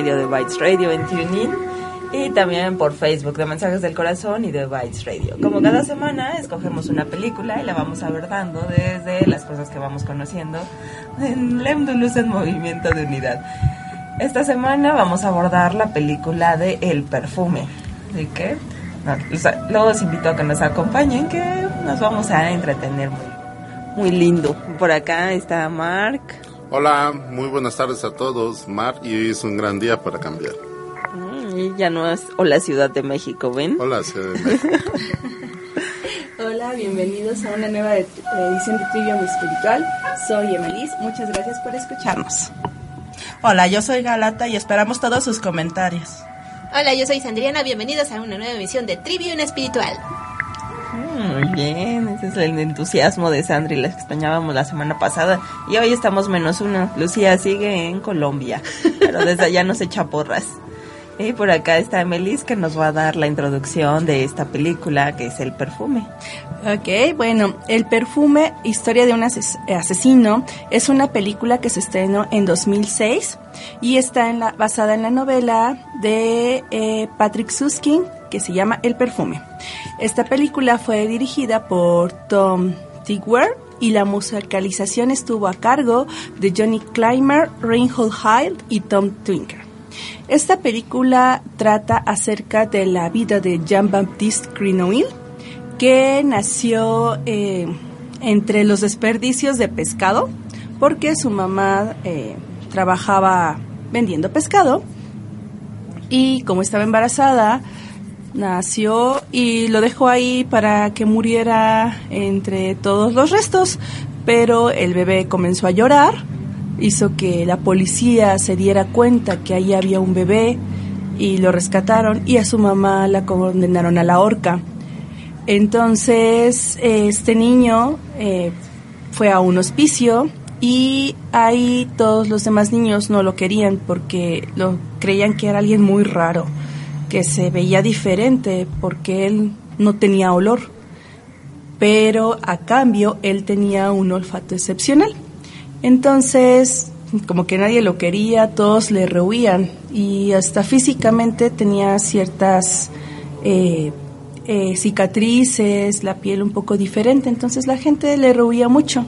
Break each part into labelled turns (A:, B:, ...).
A: Medio de Bytes Radio en TuneIn y también por Facebook de Mensajes del Corazón y de Bytes Radio. Como cada semana escogemos una película y la vamos abordando desde las cosas que vamos conociendo en Lemdulus en Movimiento de Unidad. Esta semana vamos a abordar la película de El Perfume. ¿De qué? luego os invito a que nos acompañen, que nos vamos a entretener muy, muy lindo. Por acá está Mark.
B: Hola, muy buenas tardes a todos, Mar, y hoy es un gran día para cambiar.
A: Mm, y ya no es Hola Ciudad de México, ¿ven?
B: Hola Ciudad de México.
C: Hola, bienvenidos a una nueva edición de Trivium Espiritual. Soy Emelis, muchas gracias por escucharnos.
D: Hola, yo soy Galata y esperamos todos sus comentarios.
E: Hola, yo soy Sandriana, bienvenidos a una nueva emisión de Trivium Espiritual.
A: Muy bien, ese es el entusiasmo de Sandri, la extrañábamos la semana pasada y hoy estamos menos uno. Lucía sigue en Colombia, pero desde allá nos echa porras. Y por acá está Melis que nos va a dar la introducción de esta película que es El Perfume.
C: Ok, bueno, El Perfume, historia de un asesino, es una película que se estrenó en 2006 y está basada en la novela de eh, Patrick Suskin que se llama El Perfume. Esta película fue dirigida por Tom Tigwer y la musicalización estuvo a cargo de Johnny Clymer, Reinhold Hyde y Tom Twinker. Esta película trata acerca de la vida de Jean-Baptiste Grenouille, que nació eh, entre los desperdicios de pescado, porque su mamá eh, trabajaba vendiendo pescado y como estaba embarazada, nació y lo dejó ahí para que muriera entre todos los restos, pero el bebé comenzó a llorar, hizo que la policía se diera cuenta que ahí había un bebé y lo rescataron y a su mamá la condenaron a la horca. Entonces este niño eh, fue a un hospicio y ahí todos los demás niños no lo querían porque lo creían que era alguien muy raro que se veía diferente porque él no tenía olor, pero a cambio él tenía un olfato excepcional. Entonces, como que nadie lo quería, todos le rehuían y hasta físicamente tenía ciertas eh, eh, cicatrices, la piel un poco diferente, entonces la gente le rehuía mucho.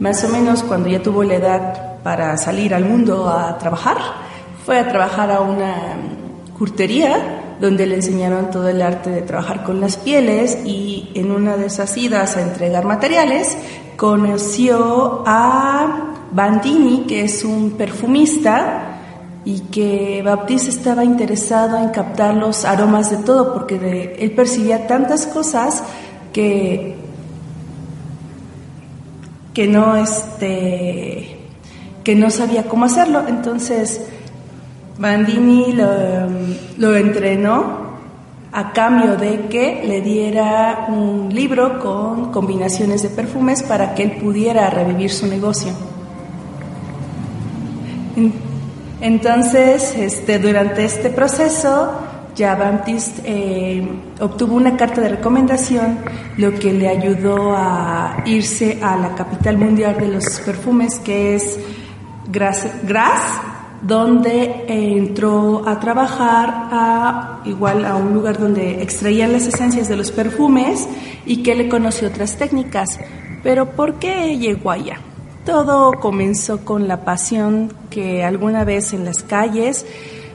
C: Más o menos cuando ya tuvo la edad para salir al mundo a trabajar, fue a trabajar a una curtería, donde le enseñaron todo el arte de trabajar con las pieles y en una de esas idas a entregar materiales conoció a Bandini, que es un perfumista, y que Baptiste estaba interesado en captar los aromas de todo, porque él percibía tantas cosas que, que, no, este, que no sabía cómo hacerlo. Entonces, Bandini lo, entrenó a cambio de que le diera un libro con combinaciones de perfumes para que él pudiera revivir su negocio. Entonces, este, durante este proceso, ya Baptiste eh, obtuvo una carta de recomendación, lo que le ayudó a irse a la capital mundial de los perfumes, que es Grasse, donde entró a trabajar a igual a un lugar donde extraían las esencias de los perfumes y que le conoció otras técnicas. Pero ¿por qué llegó allá? Todo comenzó con la pasión que alguna vez en las calles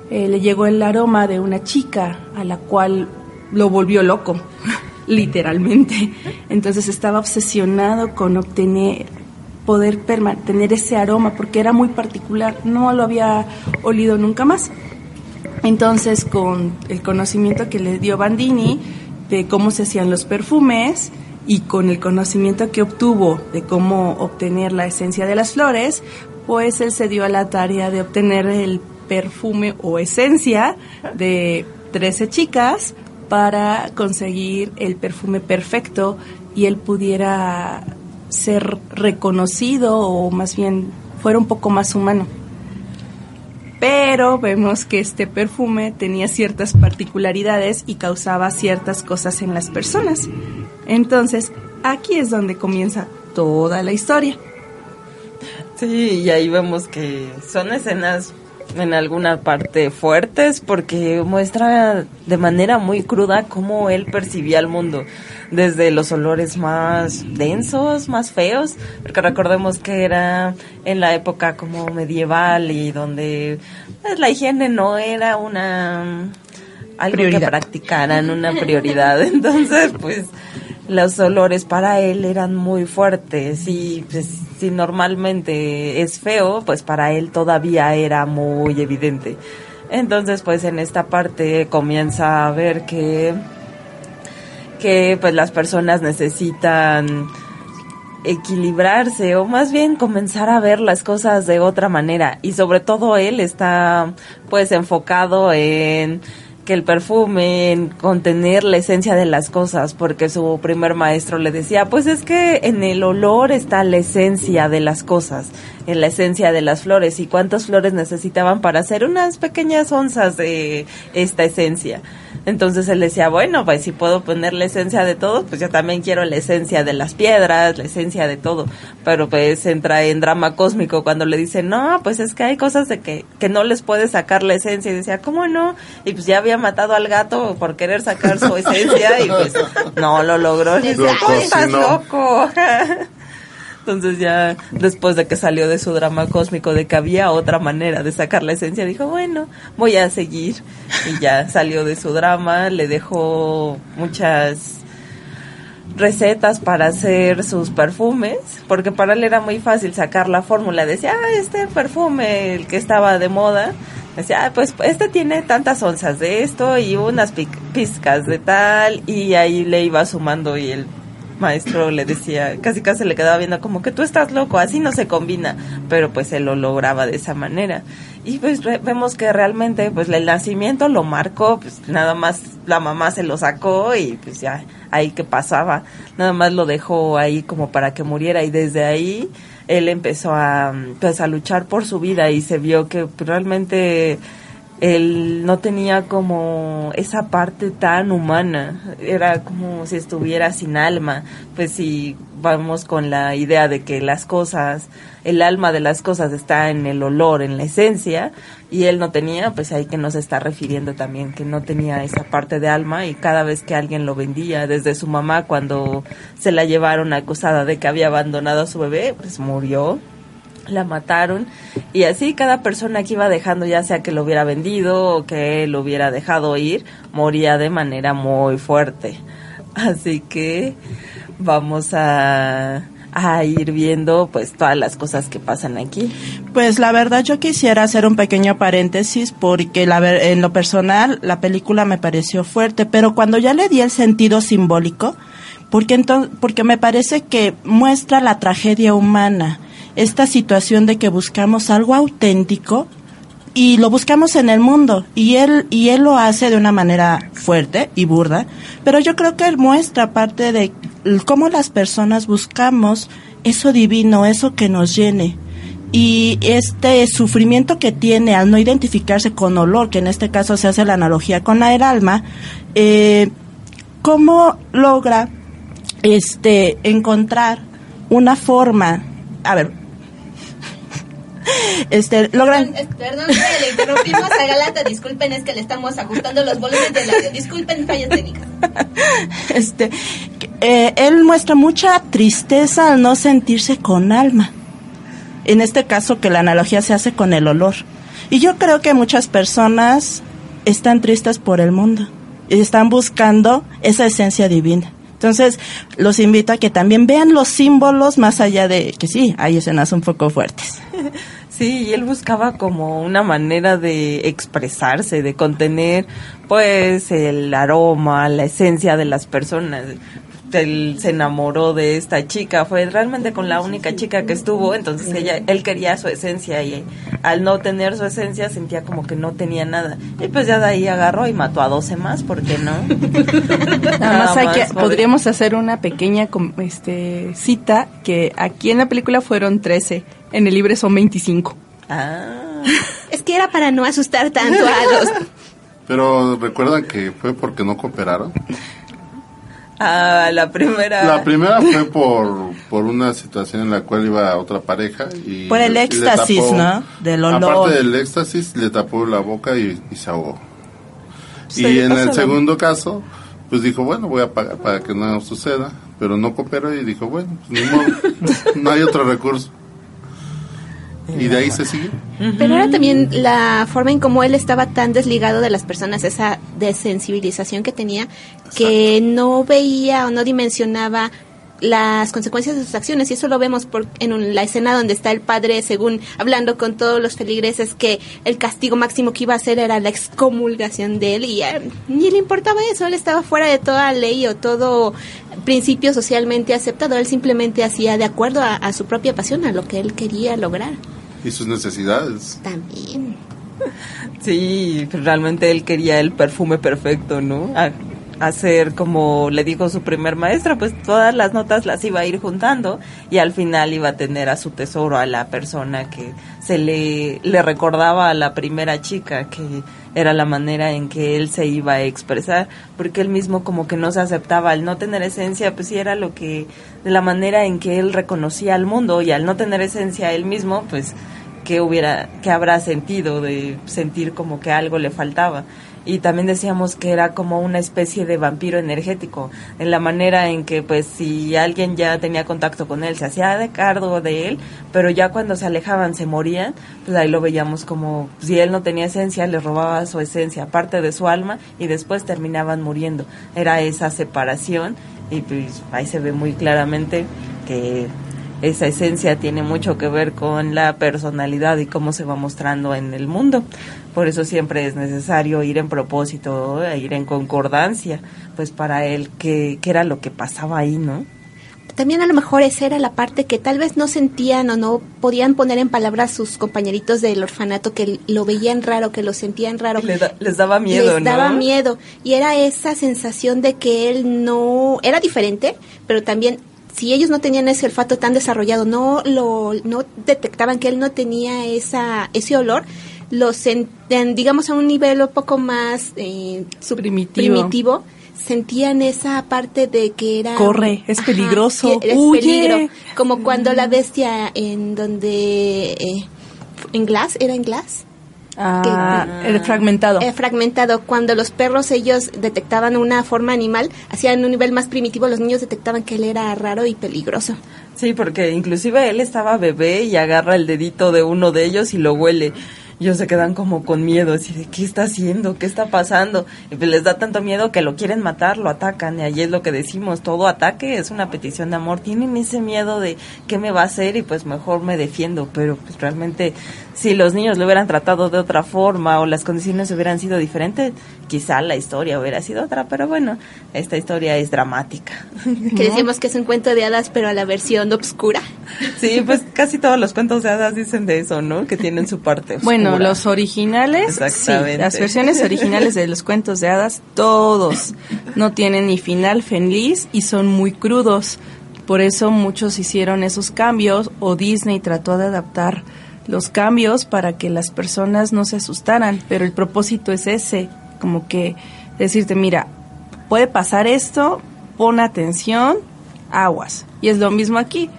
C: eh, le llegó el aroma de una chica a la cual lo volvió loco, literalmente. Entonces estaba obsesionado con obtener poder tener ese aroma porque era muy particular, no lo había olido nunca más. Entonces, con el conocimiento que le dio Bandini de cómo se hacían los perfumes y con el conocimiento que obtuvo de cómo obtener la esencia de las flores, pues él se dio a la tarea de obtener el perfume o esencia de 13 chicas para conseguir el perfume perfecto y él pudiera ser reconocido o más bien fuera un poco más humano. Pero vemos que este perfume tenía ciertas particularidades y causaba ciertas cosas en las personas. Entonces, aquí es donde comienza toda la historia.
A: Sí, y ahí vemos que son escenas en alguna parte fuertes porque muestra de manera muy cruda cómo él percibía el mundo desde los olores más densos, más feos, porque recordemos que era en la época como medieval y donde pues, la higiene no era una algo que practicaran, una prioridad. Entonces, pues los olores para él eran muy fuertes y pues, si normalmente es feo, pues para él todavía era muy evidente. Entonces, pues en esta parte comienza a ver que que pues las personas necesitan equilibrarse o más bien comenzar a ver las cosas de otra manera y sobre todo él está pues enfocado en que el perfume, en contener la esencia de las cosas, porque su primer maestro le decía, pues es que en el olor está la esencia de las cosas, en la esencia de las flores, y cuántas flores necesitaban para hacer unas pequeñas onzas de esta esencia. Entonces él decía, bueno, pues si puedo poner la esencia de todo, pues yo también quiero la esencia de las piedras, la esencia de todo. Pero pues entra en drama cósmico cuando le dicen, no, pues es que hay cosas de que, que no les puede sacar la esencia. Y decía, ¿cómo no? Y pues ya había matado al gato por querer sacar su esencia y pues no lo logró. estás loco. Entonces ya después de que salió de su drama cósmico de que había otra manera de sacar la esencia, dijo, bueno, voy a seguir. Y ya salió de su drama, le dejó muchas recetas para hacer sus perfumes, porque para él era muy fácil sacar la fórmula. Decía, ah, este perfume, el que estaba de moda, decía, ah, pues este tiene tantas onzas de esto y unas pizcas de tal, y ahí le iba sumando y el maestro le decía, casi casi le quedaba viendo como que tú estás loco, así no se combina, pero pues él lo lograba de esa manera. Y pues vemos que realmente pues el nacimiento lo marcó, pues nada más la mamá se lo sacó y pues ya ahí que pasaba, nada más lo dejó ahí como para que muriera y desde ahí él empezó a pues a luchar por su vida y se vio que realmente él no tenía como esa parte tan humana, era como si estuviera sin alma, pues si vamos con la idea de que las cosas, el alma de las cosas está en el olor, en la esencia, y él no tenía, pues ahí que nos está refiriendo también, que no tenía esa parte de alma y cada vez que alguien lo vendía, desde su mamá cuando se la llevaron acusada de que había abandonado a su bebé, pues murió la mataron. Y así cada persona que iba dejando ya sea que lo hubiera vendido o que lo hubiera dejado ir moría de manera muy fuerte. Así que vamos a, a ir viendo pues todas las cosas que pasan aquí.
D: Pues la verdad yo quisiera hacer un pequeño paréntesis porque la en lo personal la película me pareció fuerte pero cuando ya le di el sentido simbólico porque entonces porque me parece que muestra la tragedia humana esta situación de que buscamos algo auténtico y lo buscamos en el mundo y él y él lo hace de una manera fuerte y burda, pero yo creo que él muestra parte de cómo las personas buscamos eso divino, eso que nos llene. Y este sufrimiento que tiene al no identificarse con olor, que en este caso se hace la analogía con el alma, eh, cómo logra este encontrar una forma, a ver, este, logran...
E: Perdón, que le interrumpimos a Galata, disculpen, es que le estamos ajustando los volúmenes del audio. Disculpen fallas técnicas.
D: este, eh, él muestra mucha tristeza al no sentirse con alma. En este caso que la analogía se hace con el olor. Y yo creo que muchas personas están tristes por el mundo y están buscando esa esencia divina. Entonces, los invito a que también vean los símbolos más allá de que sí, hay escenas un poco fuertes.
A: Sí, y él buscaba como una manera de expresarse, de contener pues el aroma, la esencia de las personas. Él se enamoró de esta chica, fue realmente con la única chica que estuvo, entonces ella, él quería su esencia y al no tener su esencia sentía como que no tenía nada. Y pues ya de ahí agarró y mató a 12 más, ¿por qué no?
C: Nada más hay que,
A: más,
C: podríamos hacer una pequeña com- este, cita que aquí en la película fueron 13, en el libro son 25.
A: Ah,
F: Es que era para no asustar tanto a los...
B: Pero recuerdan que fue porque no cooperaron.
A: Ah, la primera.
B: La primera fue por, por una situación en la cual iba otra pareja y...
D: Por el éxtasis,
B: tapó-
D: ¿no? Del olor.
B: Aparte del éxtasis, le tapó la boca y, y se ahogó.
A: Sí,
B: y en el segundo caso, pues dijo, bueno, voy a pagar para que no suceda, pero no cooperó y dijo, bueno, pues ni modo, no hay otro recurso. Y de ahí se sigue.
F: Pero era también la forma en cómo él estaba tan desligado de las personas, esa desensibilización que tenía, que no veía o no dimensionaba las consecuencias de sus acciones y eso lo vemos por, en un- la escena donde está el padre según hablando con todos los feligreses que el castigo máximo que iba a hacer era la excomulgación de él y a- ni le importaba eso, él estaba fuera de toda ley o todo principio socialmente aceptado, él simplemente hacía de acuerdo a, a su propia pasión, a lo que él quería lograr
B: Y sus necesidades.
F: también.
A: Sí, realmente él quería el perfume perfecto, ¿no? A- hacer como le dijo su primer maestra, pues todas las notas las iba a ir juntando y al final iba a tener a su tesoro a la persona que se le, le recordaba a la primera chica que era la manera en que él se iba a expresar, porque él mismo como que no se aceptaba al no tener esencia, pues sí era lo que, la manera en que él reconocía al mundo y al no tener esencia él mismo, pues que hubiera, que habrá sentido de sentir como que algo le faltaba. Y también decíamos que era como una especie de vampiro energético, en la manera en que pues si alguien ya tenía contacto con él, se hacía de cargo de él, pero ya cuando se alejaban se morían, pues ahí lo veíamos como si él no tenía esencia, le robaba su esencia, parte de su alma, y después terminaban muriendo. Era esa separación, y pues ahí se ve muy claramente que esa esencia tiene mucho que ver con la personalidad y cómo se va mostrando en el mundo. Por eso siempre es necesario ir en propósito, e ir en concordancia, pues para él qué, qué era lo que pasaba ahí, ¿no?
F: También a lo mejor esa era la parte que tal vez no sentían o no podían poner en palabras sus compañeritos del orfanato que lo veían raro, que lo sentían raro.
A: Da- les daba miedo,
F: Les daba miedo. Y era esa sensación de que él no era diferente, pero también si ellos no tenían ese olfato tan desarrollado, no lo no detectaban que él no tenía esa ese olor, lo sentían, digamos, a un nivel un poco más eh,
C: Primitivo.
F: primitivo, sentían esa parte de que era
C: Corre, es peligroso,
F: es
C: huye.
F: peligro, como cuando la bestia en donde eh, en Glass era en Glass
C: Ah, el fragmentado.
F: eh, fragmentado. Cuando los perros ellos detectaban una forma animal, hacían un nivel más primitivo, los niños detectaban que él era raro y peligroso.
A: Sí, porque inclusive él estaba bebé y agarra el dedito de uno de ellos y lo huele. Ellos se quedan como con miedo, así de ¿qué está haciendo? ¿Qué está pasando? Y pues les da tanto miedo que lo quieren matar, lo atacan. Y ahí es lo que decimos, todo ataque es una petición de amor. Tienen ese miedo de qué me va a hacer y pues mejor me defiendo. Pero pues realmente si los niños lo hubieran tratado de otra forma o las condiciones hubieran sido diferentes, quizá la historia hubiera sido otra. Pero bueno, esta historia es dramática.
F: Que decimos que es un cuento de hadas, pero a la versión obscura.
A: Sí, pues casi todos los cuentos de hadas dicen de eso, ¿no? Que tienen su parte oscura.
C: Bueno, los originales, sí,
A: Exactamente.
C: las versiones originales de los cuentos de hadas, todos no tienen ni final feliz y son muy crudos. Por eso muchos hicieron esos cambios o Disney trató de adaptar los cambios para que las personas no se asustaran, pero el propósito es ese, como que decirte, mira, puede pasar esto, pon atención, aguas. Y es lo mismo aquí,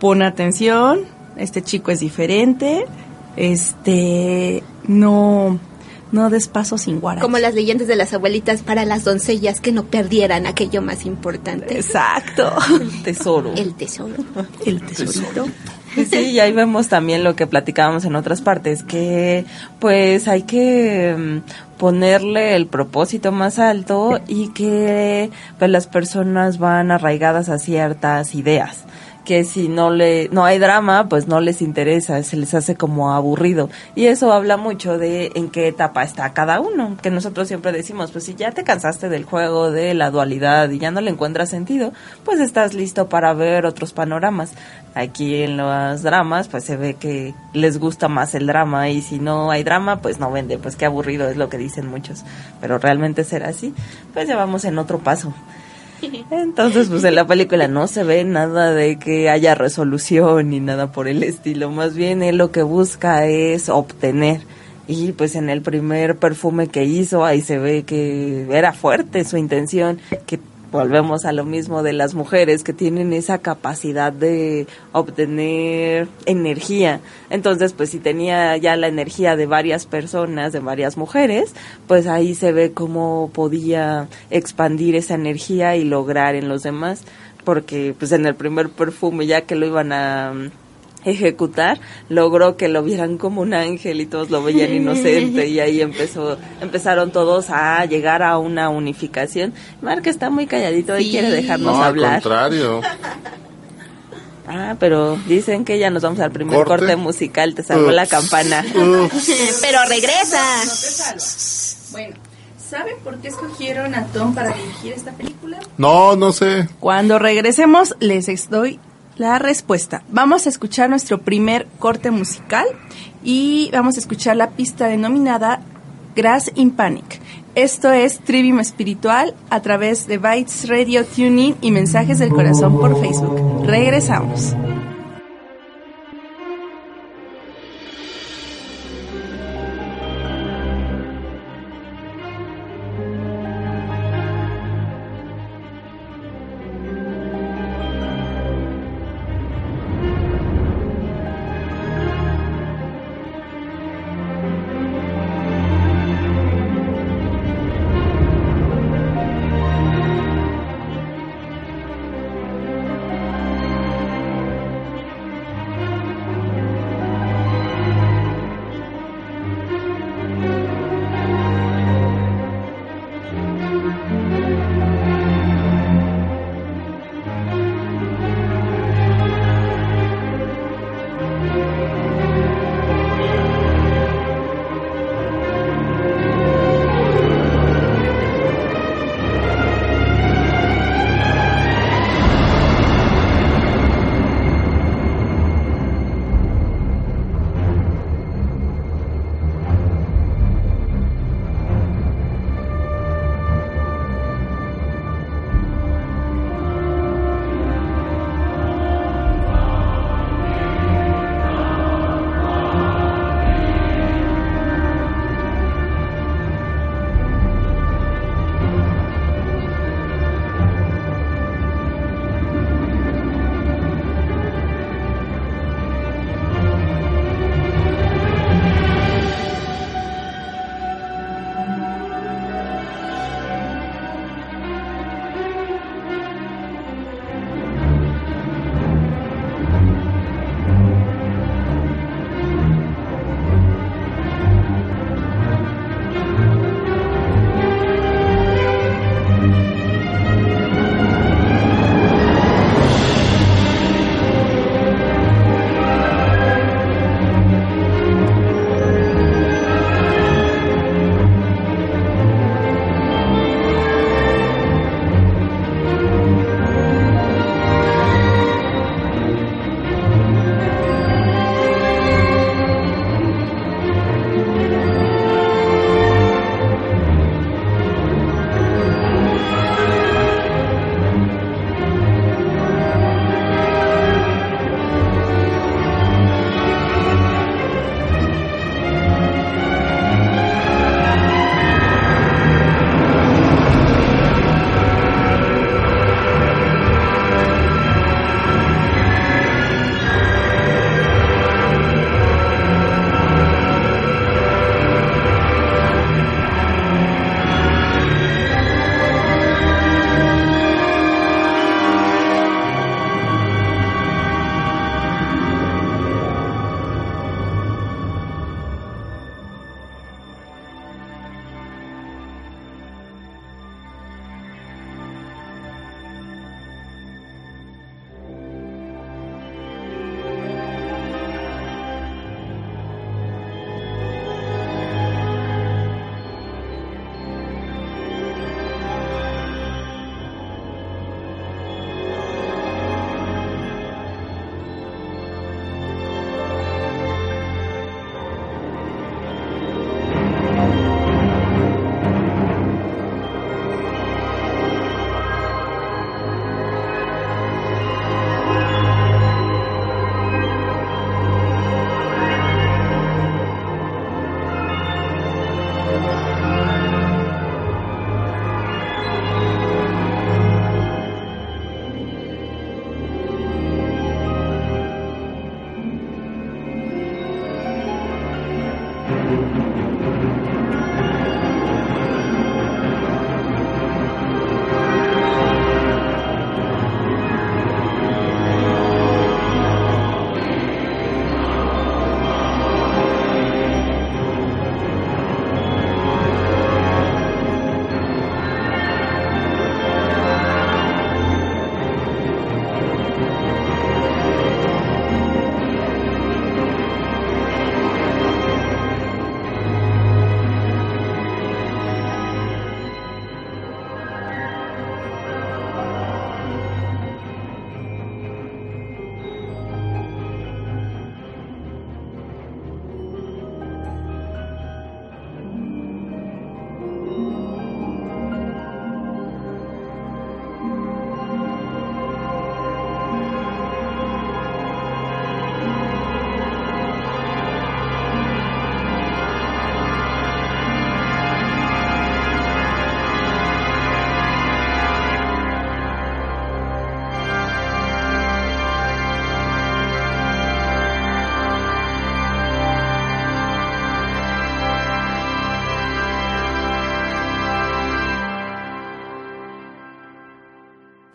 C: pon atención, este chico es diferente, este, no, no des paso sin guarache.
F: Como las leyendas de las abuelitas para las doncellas que no perdieran aquello más importante.
C: Exacto.
A: Tesoro.
F: El tesoro.
C: El tesorito.
A: Sí, y ahí vemos también lo que platicábamos en otras partes, que pues hay que mm, ponerle el propósito más alto y que pues las personas van arraigadas a ciertas ideas que si no le no hay drama pues no les interesa se les hace como aburrido. Y eso habla mucho de en qué etapa está cada uno que nosotros siempre decimos pues si ya te cansaste del juego de la dualidad y ya no le encuentras sentido pues estás listo para ver otros panoramas. Aquí en los dramas pues se ve que les gusta más el drama y si no hay drama pues no vende pues qué aburrido es lo que dicen muchos. Pero realmente será así pues ya vamos en otro paso entonces, pues en la película no se ve nada de que haya resolución ni nada por el estilo. Más bien él lo que busca es obtener. Y pues en el primer perfume que hizo, ahí se ve que era fuerte su intención, que volvemos a lo mismo de las mujeres que tienen esa capacidad de obtener energía. Entonces, pues si tenía ya la energía de varias personas, de varias mujeres, pues ahí se ve cómo podía expandir esa energía y lograr en los demás. Porque pues en el primer perfume ya que lo iban a ejecutar, logró que lo vieran como un ángel y todos lo veían inocente y ahí empezó, empezaron todos a llegar a una unificación. Mark está muy calladito y quiere dejarnos
B: No, al
A: hablar.
B: contrario.
A: Ah, pero dicen que ya nos vamos al primer
B: Corte.
A: corte, musical, te salvó la campana.
F: Pero regresa.
C: Bueno, ¿saben por qué escogieron a Tom para dirigir esta película?
B: No, no sé.
C: Cuando regresemos les doy la respuesta. Vamos a escuchar nuestro primer corte musical y vamos a escuchar la pista denominada Grass in Panic. Esto es Trivium Espiritual a través de Bytes Radio Tuning y Mensajes del Corazón por Facebook. Regresamos.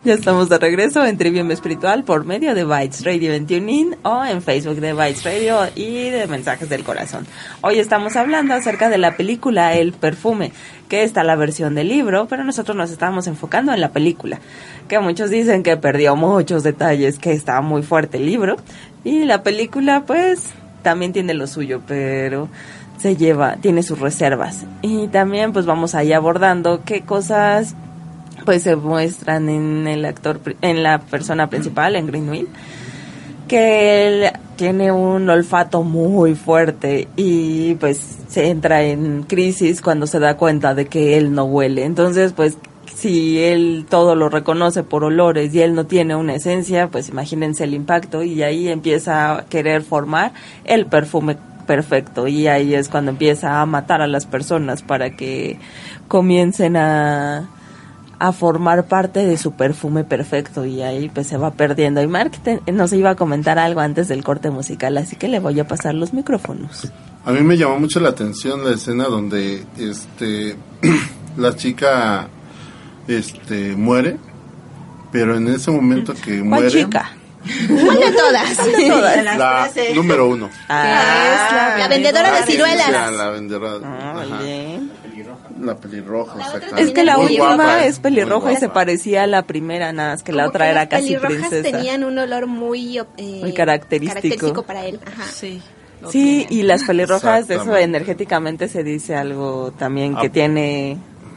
A: Ya estamos de regreso en Trivium Espiritual por medio de Bytes Radio en TuneIn o en Facebook de Bytes Radio y de Mensajes del Corazón. Hoy estamos hablando acerca de la película El Perfume, que está la versión del libro, pero nosotros nos estamos enfocando en la película, que muchos dicen que perdió muchos detalles, que está muy fuerte el libro y la película pues también tiene lo suyo, pero se lleva, tiene sus reservas. Y también pues vamos ahí abordando qué cosas pues se muestran en el actor, en la persona principal, en Greenwill, que él tiene un olfato muy fuerte y pues se entra en crisis cuando se da cuenta de que él no huele. Entonces, pues si él todo lo reconoce por olores y él no tiene una esencia, pues imagínense el impacto y ahí empieza a querer formar el perfume perfecto y ahí es cuando empieza a matar a las personas para que comiencen a a formar parte de su perfume perfecto y ahí pues se va perdiendo. Y Mark nos iba a comentar algo antes del corte musical, así que le voy a pasar los micrófonos.
B: A mí me llamó mucho la atención la escena donde este la chica este muere, pero en ese momento que muere
A: chica?
F: ¿Cuál de todas?
A: todas?
B: La número uno.
A: Ah,
F: la vendedora de ciruelas.
B: La vendedora.
A: Ah, bien.
B: La pelirroja, exactamente.
A: Es que la
B: Muy
A: última
B: guapa,
A: es pelirroja y se parecía a la primera, nada más que la otra
F: que
A: era
F: las
A: casi
F: pelirrojas
A: princesa.
F: tenían un olor muy, eh,
A: Muy característico.
F: característico para él. Ajá.
C: Sí.
A: Sí, y las pelirrojas, de eso energéticamente se dice algo también que
B: Ah.
A: tiene,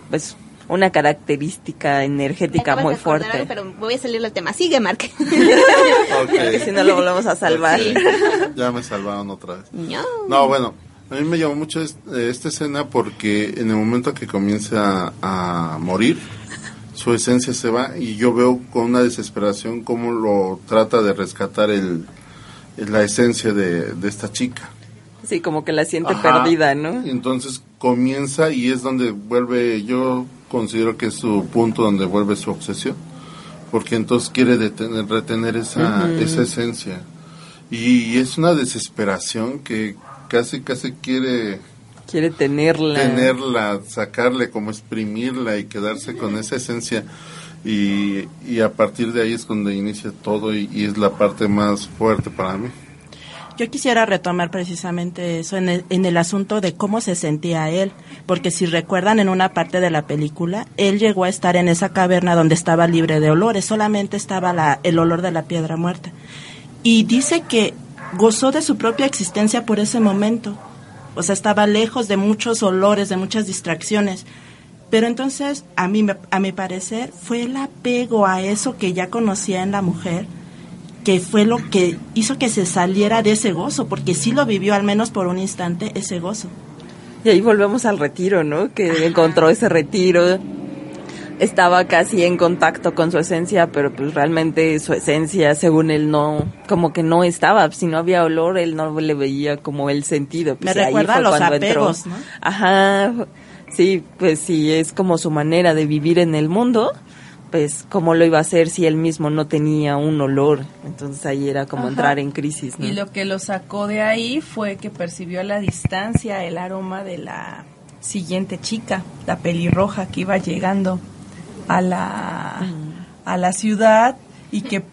A: pues, una característica energética muy
F: acordar
A: fuerte.
F: algo, pero voy a salir del tema. Sigue, Mark.
A: Porque si no lo volvemos a salvar.
F: Sí.
B: Ya me salvaron otra vez.
F: no.
B: No, bueno, a mí me llamó mucho eh, esta escena porque en el momento que comienza a morir, su esencia se va y yo veo con una desesperación cómo lo trata de rescatar el, la esencia de, de esta chica.
A: Sí, como que la siente
B: Ajá.
A: perdida, ¿no?
B: Y Entonces comienza y es donde vuelve, yo considero que es su punto donde vuelve su obsesión, porque entonces quiere detener, retener esa, esa esencia. Y es una desesperación que casi, casi quiere
A: Quiere tenerla.
B: tenerla, sacarle, como exprimirla y quedarse con esa esencia. Y, y a partir de ahí es donde inicia todo y, y es la parte más fuerte para mí.
D: Yo quisiera retomar precisamente eso en el, en el asunto de cómo se sentía él, porque si recuerdan en una parte de la película, él llegó a estar en esa caverna donde estaba libre de olores, solamente estaba la, el olor de la piedra muerta. Y dice que gozó de su propia existencia por ese momento, o sea, estaba lejos de muchos olores, de muchas distracciones. Pero entonces, a mí, a mi parecer, fue el apego a eso que ya conocía en la mujer, que fue lo que hizo que se saliera de ese gozo, porque sí lo vivió al menos por un instante ese gozo.
A: Y ahí volvemos al retiro, ¿no? Que encontró ese retiro. Estaba casi en contacto con su esencia, pero pues realmente su esencia, según él, no, como que no estaba. Si no había olor, él no le veía como el sentido. Pues,
D: Me
A: ahí
D: recuerda
A: fue
D: a los
A: cuando entró.
D: apegos, ¿no?
A: Ajá. Sí, pues sí, es como su manera de vivir en el mundo. Pues, ¿cómo lo iba a hacer si él mismo no tenía un olor? Entonces ahí era como
C: Ajá.
A: entrar en crisis, ¿no?
C: Y lo que lo sacó de ahí fue que percibió a la distancia el aroma de la siguiente chica, la pelirroja que iba llegando a la, a la ciudad y que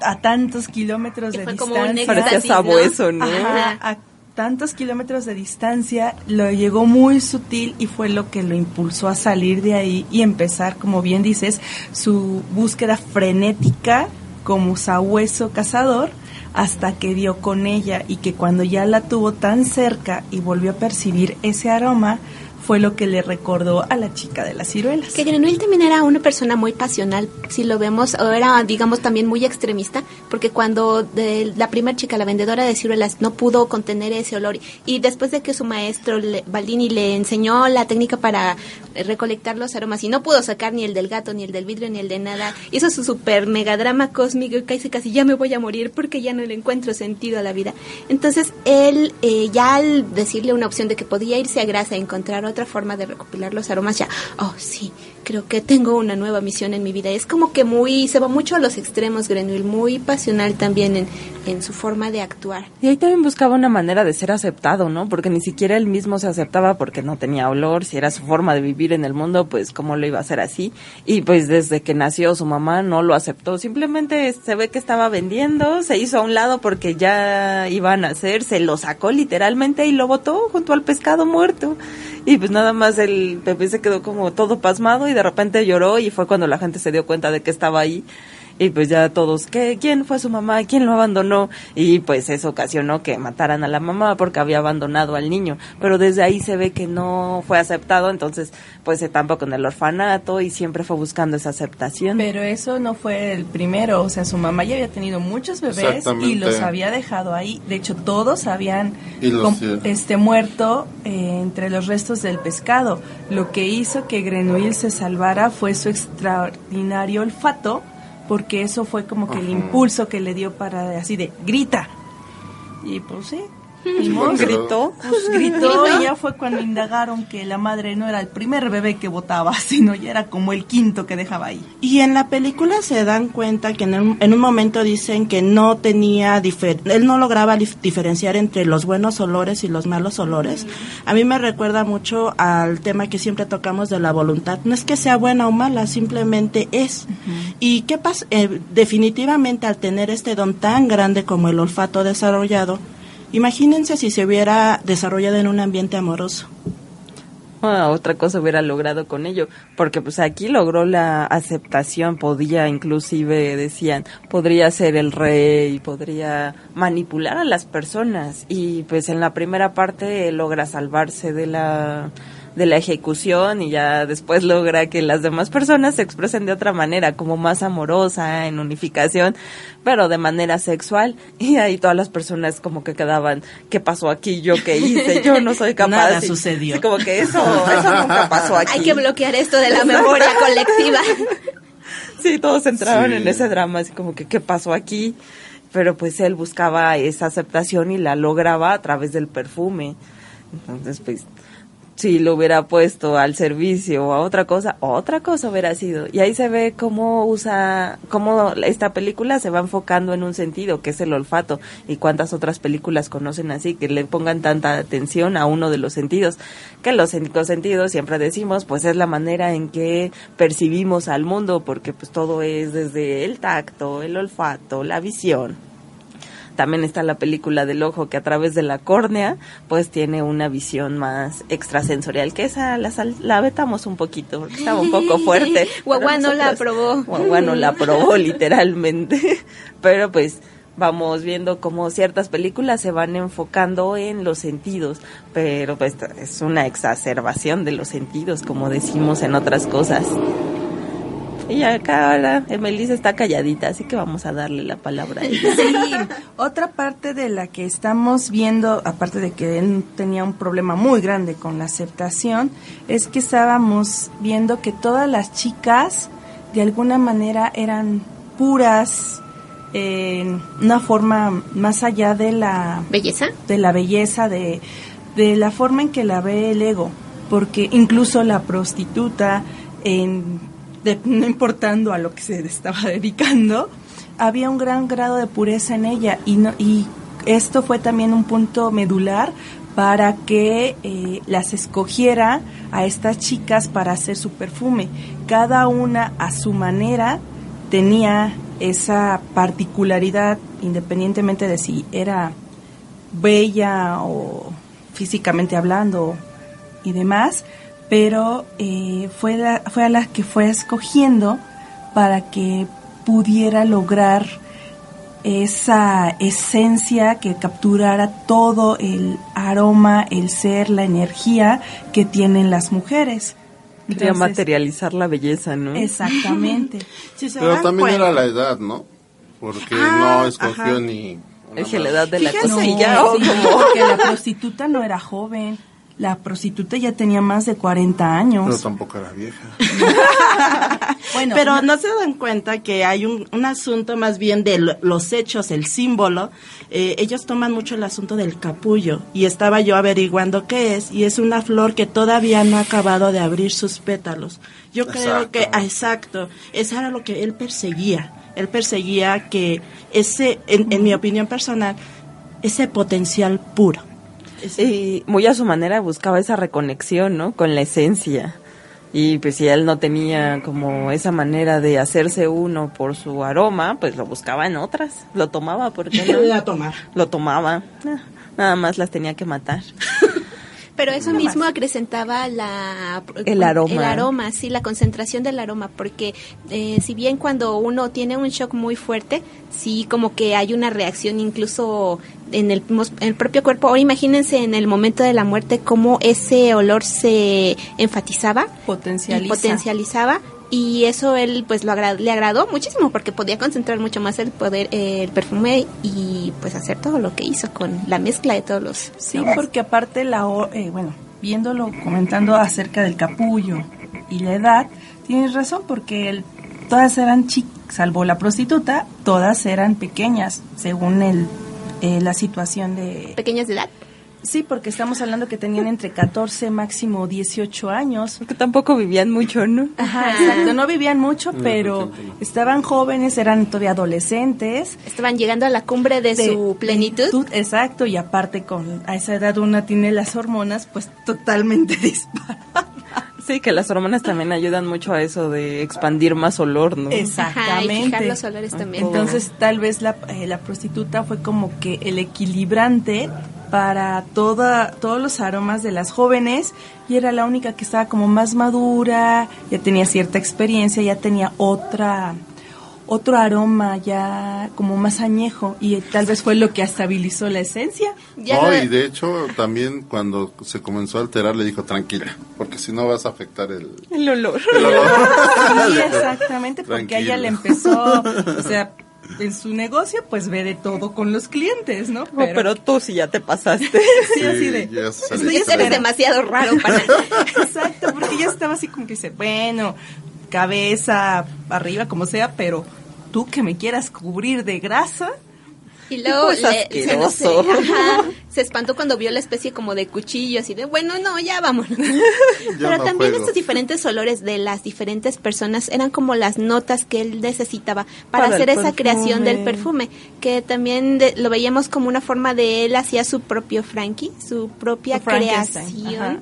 C: a tantos kilómetros
F: Que
C: de distancia.
A: Parecía
F: éxtasis, ¿no?
A: sabueso, ¿no?
C: Ajá, a tantos kilómetros de distancia, lo llegó muy sutil y fue lo que lo impulsó a salir de ahí y empezar, como bien dices, su búsqueda frenética como sabueso cazador hasta que dio con ella y que cuando ya la tuvo tan cerca y volvió a percibir ese aroma, fue lo que le recordó a la chica de las ciruelas.
F: Que Granuel también era una persona muy pasional, si lo vemos, o era, digamos, también muy extremista, porque cuando la primera chica, la vendedora de ciruelas, no pudo contener ese olor, y después de que su maestro, Baldini, le enseñó la técnica para recolectar los aromas, y no pudo sacar ni el del gato, ni el del vidrio, ni el de nada, hizo su super mega drama cósmico, y casi ya me voy a morir porque ya no le encuentro sentido a la vida. Entonces, él, eh, ya al decirle una opción de que podía irse a grasa y encontrar otra forma de recopilar los aromas, ya, oh sí, creo que tengo una nueva misión en mi vida. Es como que muy, se va mucho a los extremos, Grenouille, muy pasional también en, en su forma de actuar.
A: Y ahí también buscaba una manera de ser aceptado, ¿no? Porque ni siquiera él mismo se aceptaba porque no tenía olor, si era su forma de vivir en el mundo, pues cómo lo iba a hacer así. Y pues desde que nació su mamá no lo aceptó, simplemente se ve que estaba vendiendo, se hizo a un lado porque ya iba a nacer, se lo sacó literalmente y lo botó junto al pescado muerto. Y pues nada más el bebé se quedó como todo pasmado y de repente lloró y fue cuando la gente se dio cuenta de que estaba ahí. Y pues ya todos, ¿qué? ¿quién fue su mamá? ¿Quién lo abandonó? Y pues eso ocasionó que mataran a la mamá porque había abandonado al niño. Pero desde ahí se ve que no fue aceptado, entonces pues se tampa con el orfanato y siempre fue buscando esa aceptación.
C: Pero eso no fue el primero, o sea, su mamá ya había tenido muchos bebés y los había dejado ahí. De hecho, todos habían
B: los-
C: este muerto eh, entre los restos del pescado. Lo que hizo que Grenouille se salvara fue su extraordinario olfato, porque eso fue como que el impulso que le dio para así de grita. Y pues sí.
A: Gritó.
C: pues gritó y ya fue cuando indagaron que la madre no era el primer bebé que votaba, sino ya era como el quinto que dejaba ahí.
D: Y en la película se dan cuenta que en, el- en un momento dicen que no tenía, difer- él no lograba dif- diferenciar entre los buenos olores y los malos olores. A mí me recuerda mucho al tema que siempre tocamos de la voluntad. No es que sea buena o mala, simplemente es. Y qué pasa, Eh, definitivamente al tener este don tan grande como el olfato desarrollado, imagínense si se hubiera desarrollado en un ambiente amoroso.
A: Ah, otra cosa hubiera logrado con ello, porque pues aquí logró la aceptación, podía inclusive, decían, podría ser el rey, podría manipular a las personas y pues en la primera parte logra salvarse de la de la ejecución y ya después logra que las demás personas se expresen de otra manera, como más amorosa, en unificación, pero de manera sexual. Y ahí todas las personas como que quedaban, ¿qué pasó aquí? ¿Yo qué hice? Yo no soy capaz.
D: Nada
A: Y-
D: sucedió.
A: sí, como que eso, eso nunca pasó aquí.
F: Hay que bloquear esto de la memoria colectiva.
A: Sí, todos entraron
B: Sí.
A: en ese drama, así como que, ¿qué pasó aquí? Pero pues él buscaba esa aceptación y la lograba a través del perfume. Entonces, pues, si lo hubiera puesto al servicio o a otra cosa, otra cosa hubiera sido. Y ahí se ve cómo usa, cómo esta película se va enfocando en un sentido, que es el olfato. Y cuántas otras películas conocen así, que le pongan tanta atención a uno de los sentidos. Que los cinco sentidos, siempre decimos, pues es la manera en que percibimos al mundo, porque pues todo es desde el tacto, el olfato, la visión. También está la película del ojo que a través de la córnea pues tiene una visión más extrasensorial, que esa la, sal- la vetamos un poquito porque estaba un poco fuerte.
F: Guagua
A: Pero
F: no la aprobó.
A: Guagua no la aprobó literalmente. Pero pues vamos viendo cómo ciertas películas se van enfocando en los sentidos, pero pues es una exacerbación de los sentidos, como decimos en otras cosas. Y acá ahora Melissa está calladita, así que vamos a darle la palabra a ella.
C: Sí, otra parte de la que estamos viendo, aparte de que él tenía un problema muy grande con la aceptación, es que estábamos viendo que todas las chicas de alguna manera eran puras en una forma más allá de la
F: ¿Belleza?
C: de la belleza, de, de la forma en que la ve el ego, porque incluso la prostituta, en, de- no importando a lo que se estaba dedicando, había un gran grado de pureza en ella y, no, y esto fue también un punto medular para que eh, las escogiera a estas chicas para hacer su perfume. Cada una a su manera tenía esa particularidad, independientemente de si era bella o físicamente hablando y demás, pero eh, fue, la, fue a la que fue escogiendo para que pudiera lograr esa esencia que capturara todo el aroma, el ser, la energía que tienen las mujeres.
A: Quería materializar la belleza, ¿no?
C: Exactamente.
D: Si
B: Pero también
D: cuenta-
B: era la edad, ¿no? Porque
D: Ah,
B: no escogió
D: ajá.
B: ni...
A: Es que la edad de la
C: sí,
A: como...
C: porque la prostituta no era joven. La prostituta ya tenía más de 40 años.
B: Pero tampoco era vieja.
D: bueno, pero no se dan cuenta que hay un, un asunto más bien de lo- los hechos, el símbolo. Eh, ellos toman mucho el asunto del capullo y estaba yo averiguando qué es y es una flor que todavía no ha acabado de abrir sus pétalos. Yo creo
B: Exacto.
D: que, ah, exacto, eso era lo que él perseguía. Él perseguía que ese, en, en mi opinión personal, ese potencial puro.
A: Y muy a su manera buscaba esa reconexión, ¿no? Con la esencia. Y pues si él no tenía como esa manera de hacerse uno por su aroma, pues lo buscaba en otras. Lo tomaba, porque no?
D: La tomar.
A: Lo tomaba. Ah, Nada más las tenía que matar.
F: Pero eso mismo acrecentaba la,
A: El aroma.
F: el aroma, sí, la concentración del aroma, porque eh, si bien cuando uno tiene un shock muy fuerte, sí como que hay una reacción incluso en el, en el propio cuerpo. Ahora imagínense en el momento de la muerte cómo ese olor se enfatizaba
C: Potencializa.
F: y potencializaba y eso él pues lo agra- le agradó muchísimo porque podía concentrar mucho más el poder eh, el perfume y pues hacer todo lo que hizo con la mezcla de todos los
C: Sí, porque aparte la, o- eh, bueno, viéndolo, comentando acerca del capullo y la edad, tienes razón porque el- todas eran chicas, salvo la prostituta, todas eran pequeñas, según el, eh, la situación de...
F: pequeñas de edad
C: Sí, porque estamos hablando que tenían entre 14, máximo 18 años.
A: Porque tampoco vivían mucho, ¿no?
C: Ajá, exacto, no vivían mucho, pero estaban jóvenes, eran todavía adolescentes.
F: estaban llegando a la cumbre de, su plenitud.
C: Exacto, y aparte con a esa edad una tiene las hormonas pues totalmente disparadas.
A: Sí, que las hormonas también ayudan mucho a eso de expandir más olor, ¿no?
C: Exactamente.
F: Ajá, y fijar los olores también.
C: Entonces tal vez la, eh, la prostituta fue como que el equilibrante para toda, todos los aromas de las jóvenes y era la única que estaba como más madura, ya tenía cierta experiencia, ya tenía otra otro aroma ya como más añejo y tal vez fue lo que estabilizó la esencia.
F: Ya
B: no, y de hecho también cuando se comenzó a alterar le dijo tranquila, porque si no vas a afectar el,
A: El olor.
B: el olor.
C: Sí, exactamente, porque a ella le empezó, o sea, en su negocio pues ve de todo con los clientes, ¿no?
A: No, pero tú sí ya te pasaste.
C: sí, así de...
B: ya
C: Estoy
B: le-
F: Eres demasiado raro para
C: Exacto, porque ya estaba así como que dice, bueno, cabeza arriba, como sea, pero tú que me quieras cubrir de grasa,
F: Y luego
A: Pues
F: le- se, ajá, se espantó cuando vio la especie como de cuchillo, así de, bueno, no, ya vámonos. Pero
B: no
F: también estos diferentes olores de las diferentes personas eran como las notas que él necesitaba para, hacer esa creación del
A: perfume.
F: que también de- lo veíamos como una forma de él hacía su propio Frankie, su propia creación
C: ajá.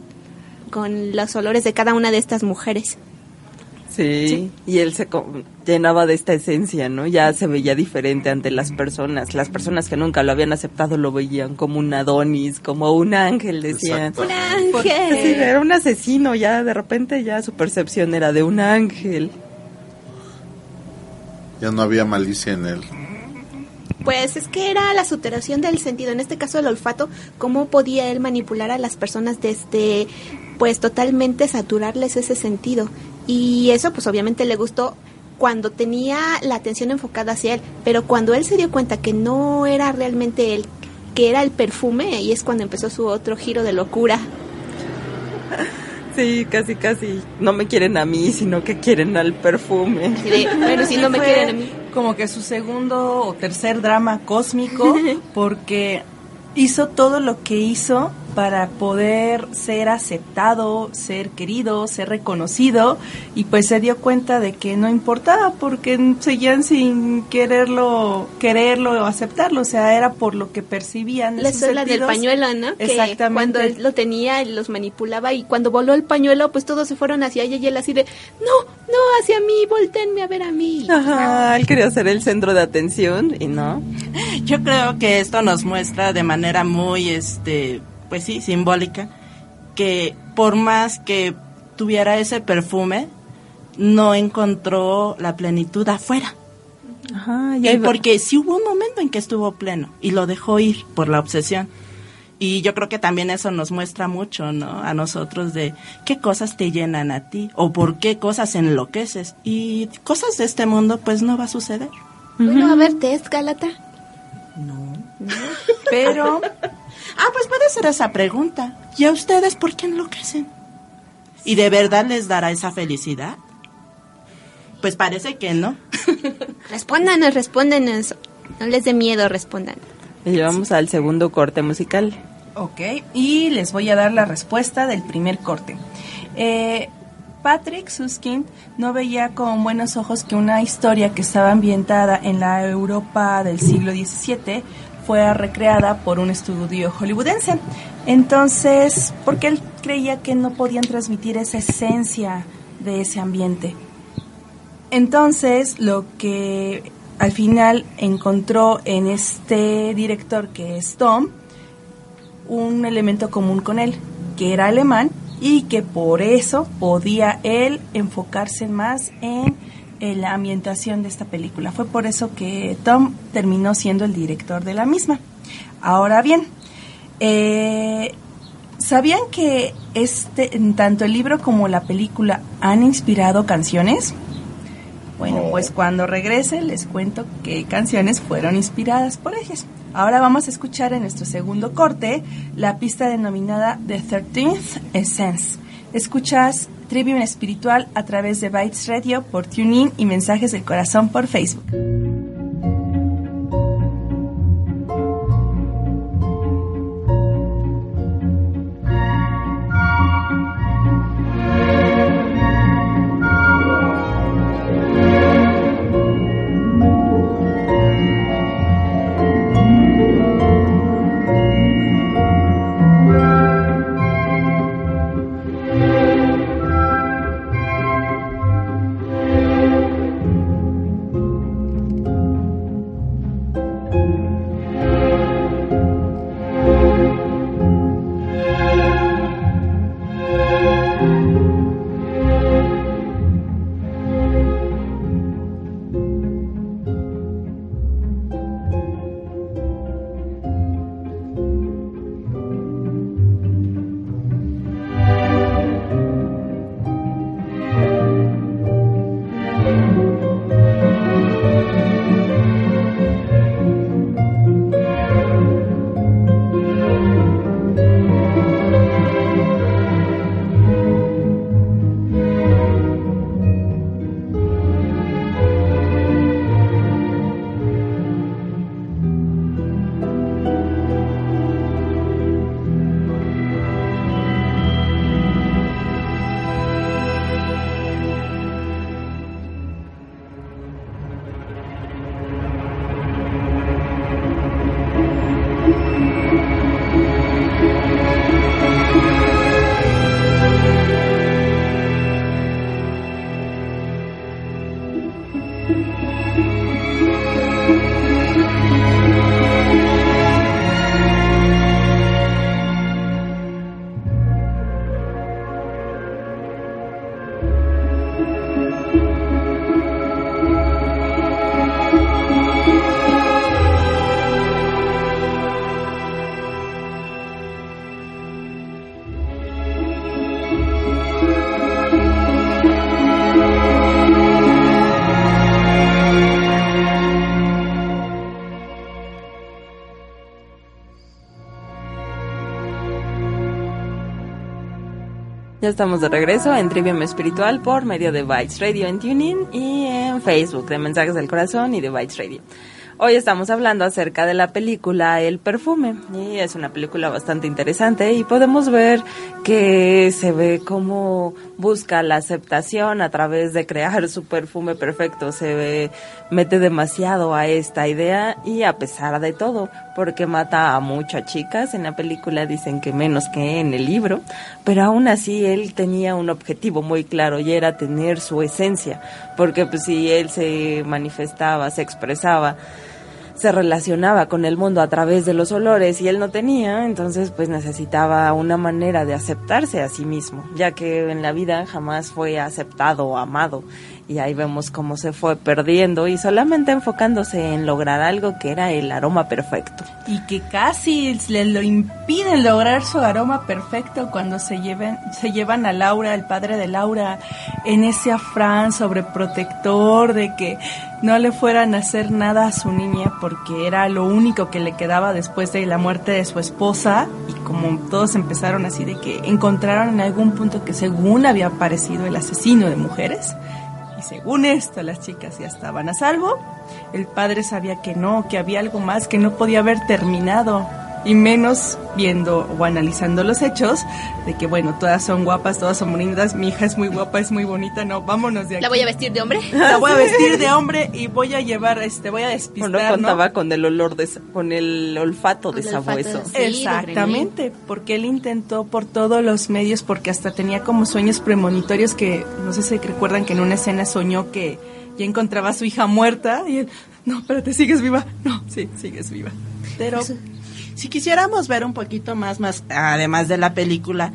F: con los olores de cada una de estas mujeres.
A: Sí, y él se co- llenaba de esta esencia, ¿no? Ya se veía diferente ante las personas. Las personas que nunca lo habían aceptado lo veían como un Adonis, como un ángel, decían.
F: ¡Un
A: Sí,
F: ángel!
A: era un asesino, ya de repente ya su percepción era de un ángel.
B: Ya no había malicia en él.
F: Pues es que era la saturación del sentido, en este caso el olfato, cómo podía él manipular a las personas desde, pues totalmente saturarles ese sentido. Y eso pues obviamente le gustó cuando tenía la atención enfocada hacia él, pero cuando él se dio cuenta que no era realmente él, que era el perfume, ahí es cuando empezó su otro giro de locura.
A: Sí, casi, casi. No me quieren a mí, sino que quieren al perfume.
F: De, bueno, si no me quieren a mí.
C: Como que su segundo o tercer drama cósmico, porque hizo todo lo que hizo para poder ser aceptado, ser querido, ser reconocido, y pues se dio cuenta de que no importaba porque seguían sin quererlo, quererlo o aceptarlo, o sea, era por lo que percibían.
F: La escuela del pañuelo, ¿no? Que
C: Exactamente.
F: cuando él lo tenía, él los manipulaba y cuando voló el pañuelo, pues todos se fueron hacia ella y él así de, no, no, hacia mí, voltenme a ver a mí.
A: Ajá, él quería ser el centro de atención y no.
D: Yo creo que esto nos muestra de manera muy, este, pues sí, simbólica, que por más que tuviera ese perfume, no encontró la plenitud afuera.
A: Ajá,
D: Y porque sí hubo un momento en que estuvo pleno y lo dejó ir por la obsesión. Y yo creo que también eso nos muestra mucho, ¿no? A nosotros de qué cosas te llenan a ti o por qué cosas enloqueces. Y cosas de este mundo pues no va a suceder.
F: Bueno, a ver, test, Galata.
D: Pero, ah, pues puede ser esa pregunta. ¿Y a ustedes por qué enloquecen? ¿Y de verdad les dará esa felicidad? Pues parece que no.
F: Respóndanos, respóndanos. No les dé miedo, respondan.
A: Llevamos al segundo corte musical.
C: Ok, y les voy a dar la respuesta del primer corte. Eh, Patrick Susskind no veía con buenos ojos que una historia que estaba ambientada en la Europa del siglo XVII fuera recreada por un estudio hollywoodense. Entonces, porque él creía que no podían transmitir esa esencia de ese ambiente. Entonces, lo que al final encontró en este director que es Tom, un elemento común con él, que era alemán y que por eso podía él enfocarse más en, en la ambientación de esta película. Fue por eso que Tom terminó siendo el director de la misma. Ahora bien, eh, ¿sabían que este, tanto el libro como la película han inspirado canciones? Bueno, pues cuando regrese les cuento qué canciones fueron inspiradas por ellas. Ahora vamos a escuchar en nuestro segundo corte la pista denominada The 13th Essence. Escuchas Trivium Espiritual a través de Bytes Radio por TuneIn y Mensajes del Corazón por Facebook.
A: Ya estamos de regreso en Trivium Espiritual por medio de Bytes Radio en TuneIn y en Facebook de Mensajes del Corazón y de Bytes Radio. Hoy estamos hablando acerca de la película El perfume y es una película bastante interesante y podemos ver que se ve cómo busca la aceptación a través de crear su perfume perfecto, se mete demasiado a esta idea y a pesar de todo, porque mata a muchas chicas, en la película dicen que menos que en el libro, pero aún así él tenía un objetivo muy claro y era tener su esencia, porque pues si él se manifestaba, se expresaba, se relacionaba con el mundo a través de los olores y él no tenía, entonces pues necesitaba una manera de aceptarse a sí mismo, ya que en la vida jamás fue aceptado o amado. Y ahí vemos cómo se fue perdiendo y solamente enfocándose en lograr algo que era el aroma perfecto.
C: Y que casi le lo impiden lograr su aroma perfecto cuando se lleven, se llevan a Laura, el padre de Laura, en ese afrán sobreprotector de que no le fueran a hacer nada a su niña porque era lo único que le quedaba después de la muerte de su esposa y como todos empezaron así de que encontraron en algún punto que según había aparecido el asesino de mujeres y según esto las chicas ya estaban a salvo, el padre sabía que no, que había algo más que no podía haber terminado y menos viendo o analizando los hechos de que bueno, todas son guapas, todas son bonitas, mi hija es muy guapa, es muy bonita, no, vámonos de aquí.
E: ¿La voy a vestir de hombre?
C: La voy a vestir de hombre y voy a llevar, este, voy a despistar,
A: No
C: ¿no?
A: contaba con el olor de, con el olfato de sabueso.
E: de- Sí, de
C: Exactamente, porque él intentó por todos los medios, porque hasta tenía como sueños premonitorios que, no sé si recuerdan que en una escena soñó que ya encontraba a su hija muerta y él, no, espérate, sigues viva, no, sí, sigues viva. Pero
D: Si quisiéramos ver un poquito más, más, además de la película,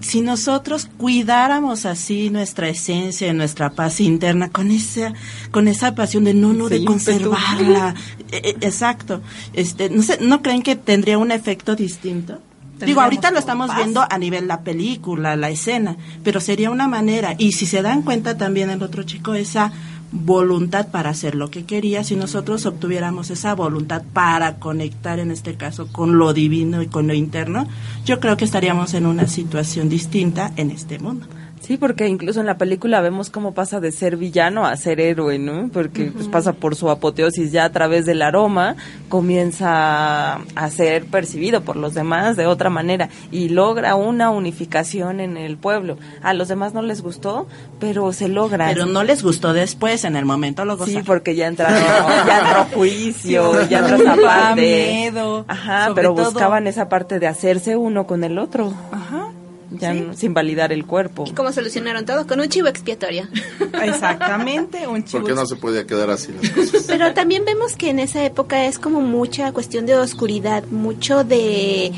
D: si nosotros cuidáramos así nuestra esencia, nuestra paz interna, con esa, con esa pasión de no, no, de conservarla, eh, eh, exacto, este, no sé, ¿no creen que tendría un efecto distinto? Digo, ahorita lo estamos
C: paz.
D: viendo a nivel la película, la escena, pero sería una manera, y si se dan cuenta también el otro chico, esa voluntad para hacer lo que quería, si nosotros obtuviéramos esa voluntad para conectar en este caso con lo divino y con lo interno, yo creo que estaríamos en una situación distinta en este mundo.
A: Sí, porque incluso en la película vemos cómo pasa de ser villano a ser héroe, ¿no? Porque pues, pasa por su apoteosis ya a través del aroma, comienza a ser percibido por los demás de otra manera y logra una unificación en el pueblo. A los demás no les gustó, pero se logra.
D: Pero no les gustó después, en el momento lo
A: Sí,
D: gozaron.
A: porque ya entraron, ya entró juicio,
C: Sí,
A: ya entró esa parte.
C: miedo,
A: Ajá, pero
C: todo-
A: buscaban esa parte de hacerse uno con el otro,
C: Ajá.
A: Ya no- sin validar el cuerpo.
E: ¿Y cómo solucionaron todo? Con un chivo expiatorio.
C: Exactamente, un chivo.
B: ¿Por qué no se podía quedar así las cosas?
F: Pero también vemos que en esa época es como mucha cuestión de oscuridad, mucho de,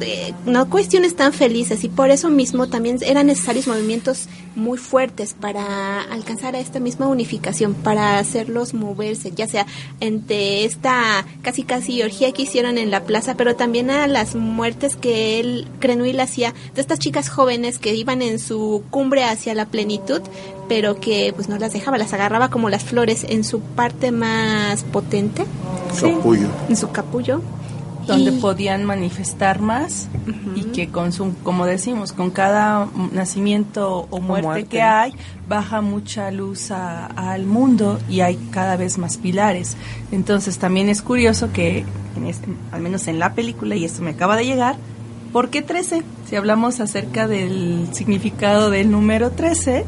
F: de- no cuestiones tan felices y por eso mismo también eran necesarios movimientos muy fuertes para alcanzar a esta misma unificación, para hacerlos moverse, ya sea entre esta casi casi orgía que hicieron en la plaza, pero también a las muertes que él, Crenouille hacía de estas chicas jóvenes que iban en su cumbre hacia la plenitud, pero que pues no las dejaba, las agarraba como las flores en su parte más potente,
B: Capullo.
F: en su capullo.
C: Donde
F: Y-
C: podían manifestar más y que con su, como decimos, con cada nacimiento o muerte,
A: muerte.
C: que hay, baja mucha luz a- al mundo y hay cada vez más pilares. Entonces también es curioso que, en este- al menos en la película, y esto me acaba de llegar, ¿por qué 13? Si hablamos acerca del significado del número 13,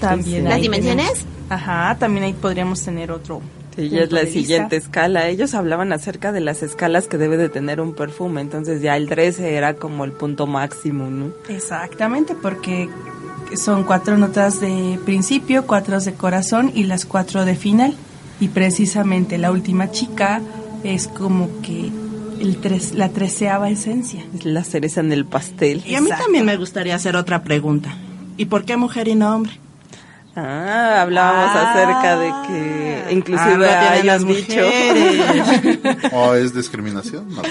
C: también
F: ¿Las dimensiones?
C: tenemos- Ajá, también ahí podríamos tener otro.
A: Sí, ya es la
C: vista.
A: siguiente escala. Ellos hablaban acerca de las escalas que debe de tener un perfume, entonces ya el 13 era como el punto máximo, ¿no?
C: Exactamente, porque son cuatro notas de principio, cuatro de corazón y las cuatro de final. Y precisamente la última chica es como que el tres, la treceava esencia.
A: Es la cereza en el pastel.
D: Y a mí también me gustaría hacer otra pregunta. ¿Y por qué mujer y no hombre?
A: Ah, hablábamos
C: Ah.
A: acerca de que inclusive
D: Algo tienen
A: hay
D: las
A: un dicho.
D: mujeres.
B: ¿O es discriminación? No.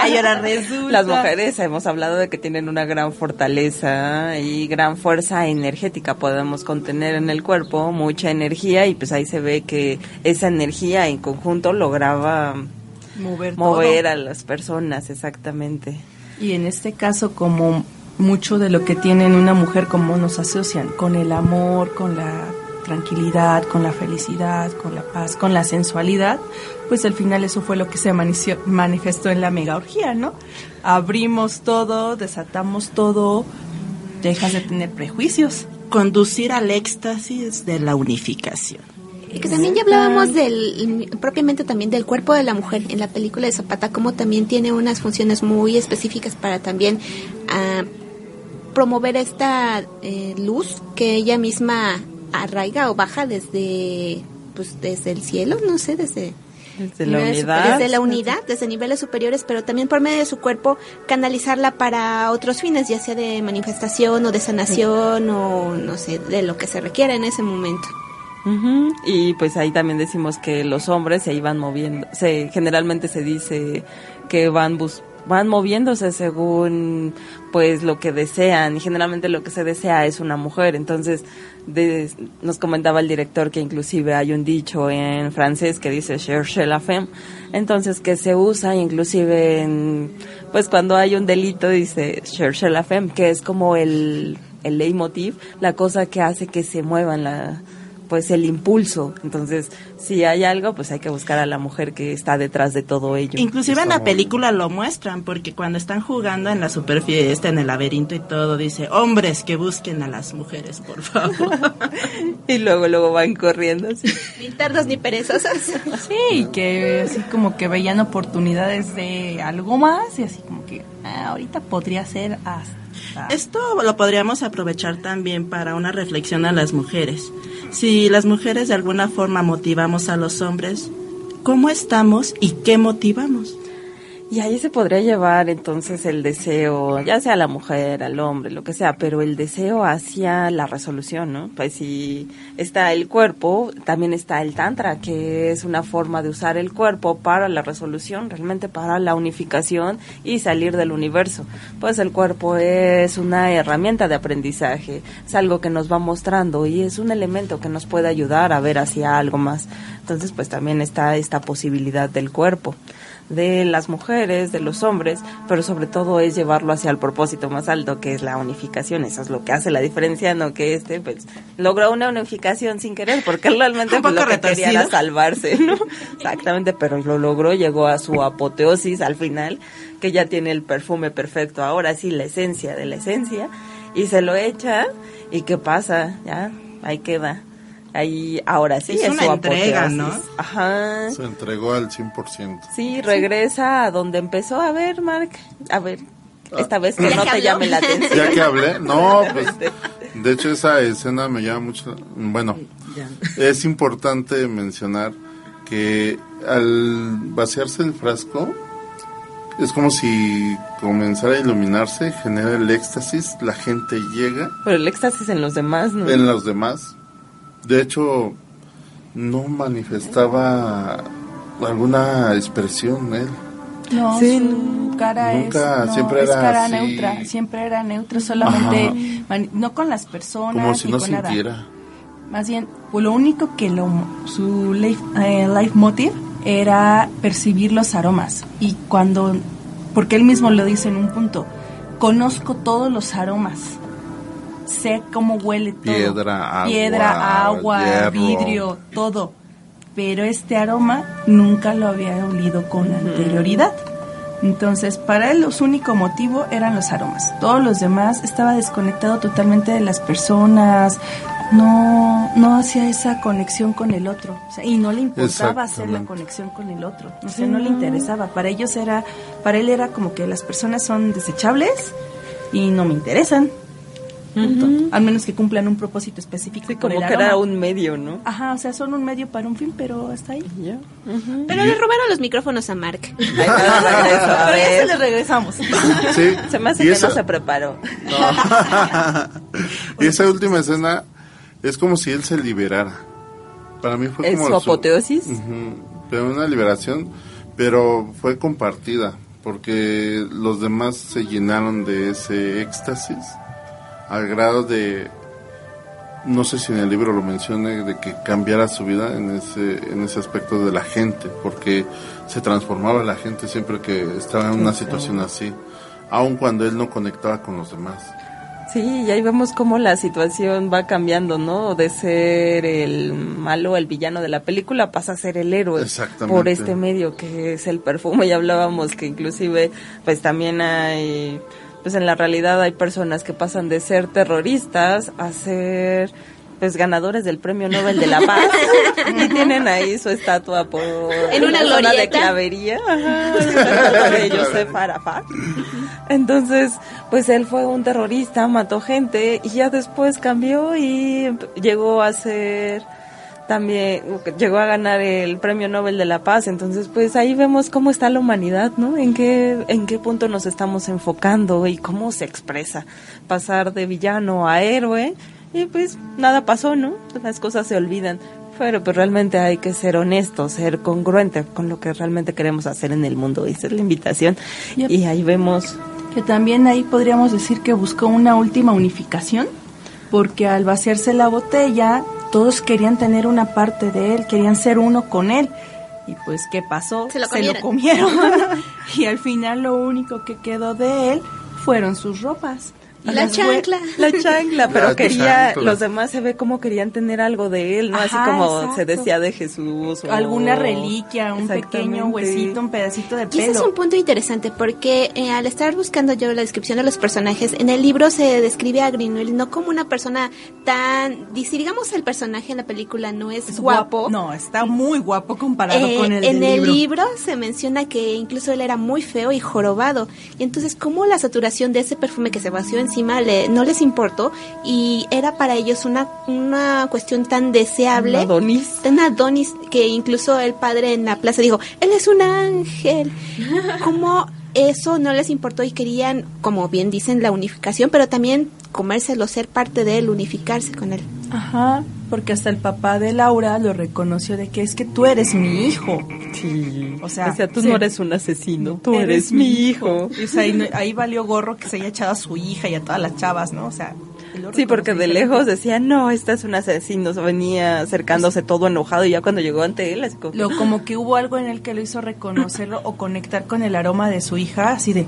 C: Ay, ahora resulta.
A: Las mujeres hemos hablado de que tienen una gran fortaleza y gran fuerza energética podemos contener en el cuerpo, mucha energía y pues ahí se ve que esa energía en conjunto lograba
C: mover,
A: mover
C: todo.
A: a las personas exactamente.
C: Y en este caso, como mucho de lo que tienen una mujer, como nos asocian con el amor, con la tranquilidad, con la felicidad, con la paz, con la sensualidad, pues al final eso fue lo que se manició- manifestó en la mega orgía, ¿no? Abrimos todo, desatamos todo, dejas de tener prejuicios.
D: Conducir al éxtasis de la unificación.
F: Y que también ya hablábamos del, propiamente también del cuerpo de la mujer en la película de Zapata, como también tiene unas funciones muy específicas para también ah, promover esta eh, luz que ella misma arraiga o baja desde, pues desde el cielo, no sé, desde
A: Desde la unidad.
F: Desde la unidad, desde niveles superiores, pero también por medio de su cuerpo canalizarla para otros fines, ya sea de manifestación o de sanación o no sé, de lo que se requiera en ese momento.
A: Y pues ahí también decimos que los hombres se iban moviendo, se generalmente se dice que van bus van moviéndose según pues lo que desean y generalmente lo que se desea es una mujer. Entonces de- nos comentaba el director que inclusive hay un dicho en francés que dice cherche la femme entonces que se usa inclusive en pues cuando hay un delito dice cherche la femme que es como el el leitmotiv la cosa que hace que se muevan la pues el impulso. Entonces, si hay algo, pues hay que buscar a la mujer que está detrás de todo ello.
D: Inclusive en la película lo muestran, porque cuando están jugando en la superfiesta, en el laberinto y todo, dice, hombres que busquen a las mujeres, por favor.
A: y luego luego van corriendo. así.
F: Ni tardos ni perezosos.
C: Sí, que así como que veían oportunidades de algo más y así como que ah, ahorita podría ser hasta...
D: Esto lo podríamos aprovechar también para una reflexión a las mujeres. Si las mujeres de alguna forma motivamos a los hombres, ¿cómo estamos y qué motivamos?
A: Y ahí se podría llevar entonces el deseo, ya sea a la mujer, al hombre, lo que sea, pero el deseo hacia la resolución, ¿no? Pues si está el cuerpo, también está el tantra, que es una forma de usar el cuerpo para la resolución, realmente para la unificación y salir del universo. Pues el cuerpo es una herramienta de aprendizaje, es algo que nos va mostrando y es un elemento que nos puede ayudar a ver hacia algo más. Entonces, pues también está esta posibilidad del cuerpo de las mujeres, de los hombres, pero sobre todo es llevarlo hacia el propósito más alto, que es la unificación. Eso es lo que hace la diferencia, no que este, pues, logró una unificación sin querer, porque realmente pues, lo que quería era salvarse, ¿no? Exactamente, pero lo logró, llegó a su apoteosis al final, que ya tiene el perfume perfecto, ahora sí, la esencia de la esencia, y se lo echa, y ¿qué pasa? Ya, ahí queda. Ahí, ahora sí,
D: Es
A: es,
D: una
A: su
D: entrega,
A: apoteosis.
D: ¿no?
A: Ajá.
B: Se entregó al 100%.
A: Sí, regresa a donde empezó. A ver, Mark, a ver, esta vez que
F: ¿Ya
A: no
F: que
A: te
F: habló?
A: llame la atención.
B: Ya que hablé, no, pues de hecho esa escena me llama mucho, bueno, es importante mencionar que al vaciarse el frasco es como si comenzara a iluminarse, genera el éxtasis, la gente llega
A: Pero el éxtasis en los demás, ¿no?
B: en los demás. De hecho, no manifestaba alguna expresión él.
C: No,
A: Sí,
C: su cara
B: nunca,
C: es, no,
B: siempre
C: es
B: era
C: cara
B: así.
C: neutra, siempre era neutra, solamente mani- no con las personas
B: Como si
C: ni
B: no
C: con nada.
B: sintiera.
C: Más bien, pues lo único que lo, su life, eh, life motive era percibir los aromas. Y cuando, porque él mismo lo dice en un punto, conozco todos los aromas. Sé cómo huele todo.
B: Piedra, agua,
C: Piedra, agua,
B: hierro.
C: vidrio, todo. Pero este aroma nunca lo había olido con anterioridad. Entonces, para él, los único motivo eran los aromas. Todos los demás estaba desconectado totalmente de las personas, no, no hacía esa conexión con el otro. O sea, y no le importaba hacer la conexión con el otro. O sea, no le interesaba. Para ellos era, para él era como que las personas son desechables y no me interesan. Punto. Al menos que cumplan un propósito específico.
A: Sí, como
C: el
A: que era un medio, ¿no?
C: Ajá, o sea, son un medio para un fin, pero hasta ahí.
A: Ya.
F: Pero le robaron los micrófonos a Mark.
A: A
C: Pero ya se
A: ver.
C: le regresamos.
B: Sí,
A: Se me hace
B: y
A: que
B: esa-
A: no se preparó.
B: y esa última escena es como si él se liberara. Para mí fue
A: ¿Es
B: como
A: su apoteosis?
B: Ujú, pero una liberación, pero fue compartida porque los demás se llenaron de ese éxtasis al grado de no sé si en el libro lo mencione de que cambiara su vida en ese en ese aspecto de la gente porque se transformaba la gente siempre que estaba en una situación así aun cuando él no conectaba con los demás
A: Sí, y ahí vemos cómo la situación va cambiando, ¿no? De ser el malo, el villano de la película, pasa a ser el héroe.
B: Exactamente.
A: Por este medio que es el perfume. Y hablábamos que inclusive, pues también hay, pues en la realidad hay personas que pasan de ser terroristas a ser pues ganadores del premio Nobel de la Paz. Y tienen ahí su estatua por
F: En una
A: zona de clavería. Ajá, una de Joseph Arafat. Entonces, pues él fue un terrorista, mató gente y ya después cambió y llegó a ser también llegó a ganar el Premio Nobel de la Paz, entonces pues ahí vemos cómo está la humanidad, ¿no? En qué en qué punto nos estamos enfocando y cómo se expresa pasar de villano a héroe y pues nada pasó, ¿no? Las cosas se olvidan. Pero pues realmente hay que ser honesto, ser congruente con lo que realmente queremos hacer en el mundo. Esa es la invitación.
C: Yep.
A: Y ahí vemos
C: Que también ahí podríamos decir que buscó una última unificación, porque al vaciarse la botella, todos querían tener una parte de él, querían ser uno con él. Y pues, ¿qué pasó?
E: Se lo comieron.
C: comieron. y al final lo único que quedó de él fueron sus ropas.
E: La chancla.
A: La chancla, pero
B: La
A: quería,
B: chancla.
A: los demás se ve como querían tener algo de él, ¿no? Así como
C: exacto.
A: se decía de Jesús. o-
C: Alguna reliquia, un pequeño huesito, un pedacito de
F: Y ese es
C: pelo.
F: un punto interesante porque eh, al estar buscando yo la descripción de los personajes, en el libro se describe a Greenwell no como una persona tan, digamos el personaje en la película no es,
D: Es
F: guapo,
D: No, está muy guapo comparado
F: eh,
D: con el
F: en
D: del
F: el
D: libro.
F: libro se menciona que incluso él era muy feo y jorobado. Y entonces, ¿cómo la saturación de ese perfume que se vació encima le, no les importó? Y era para ellos una, una cuestión tan deseable.
A: Un Adonis.
F: Que incluso el padre en la plaza dijo, él es un ángel. ¿Cómo eso no les importó y querían, como bien dicen, la unificación, pero también comérselo, ser parte de él, unificarse con él?
C: Ajá, porque hasta el papá de Laura lo reconoció de que es que tú eres mi hijo.
A: Sí.
C: O sea,
A: tú
C: sí.
A: no eres un asesino, tú eres, mi hijo.
C: Y, o sea, ahí, no- ahí valió gorro que se haya echado a su hija y a todas las chavas, ¿no? O sea,
A: Sí, porque de lejos decía, no, esta es un asesino, se venía acercándose todo enojado y ya cuando llegó ante él, así como,
C: Lo, como que hubo algo en el que lo hizo reconocerlo o conectar con el aroma de su hija, así de,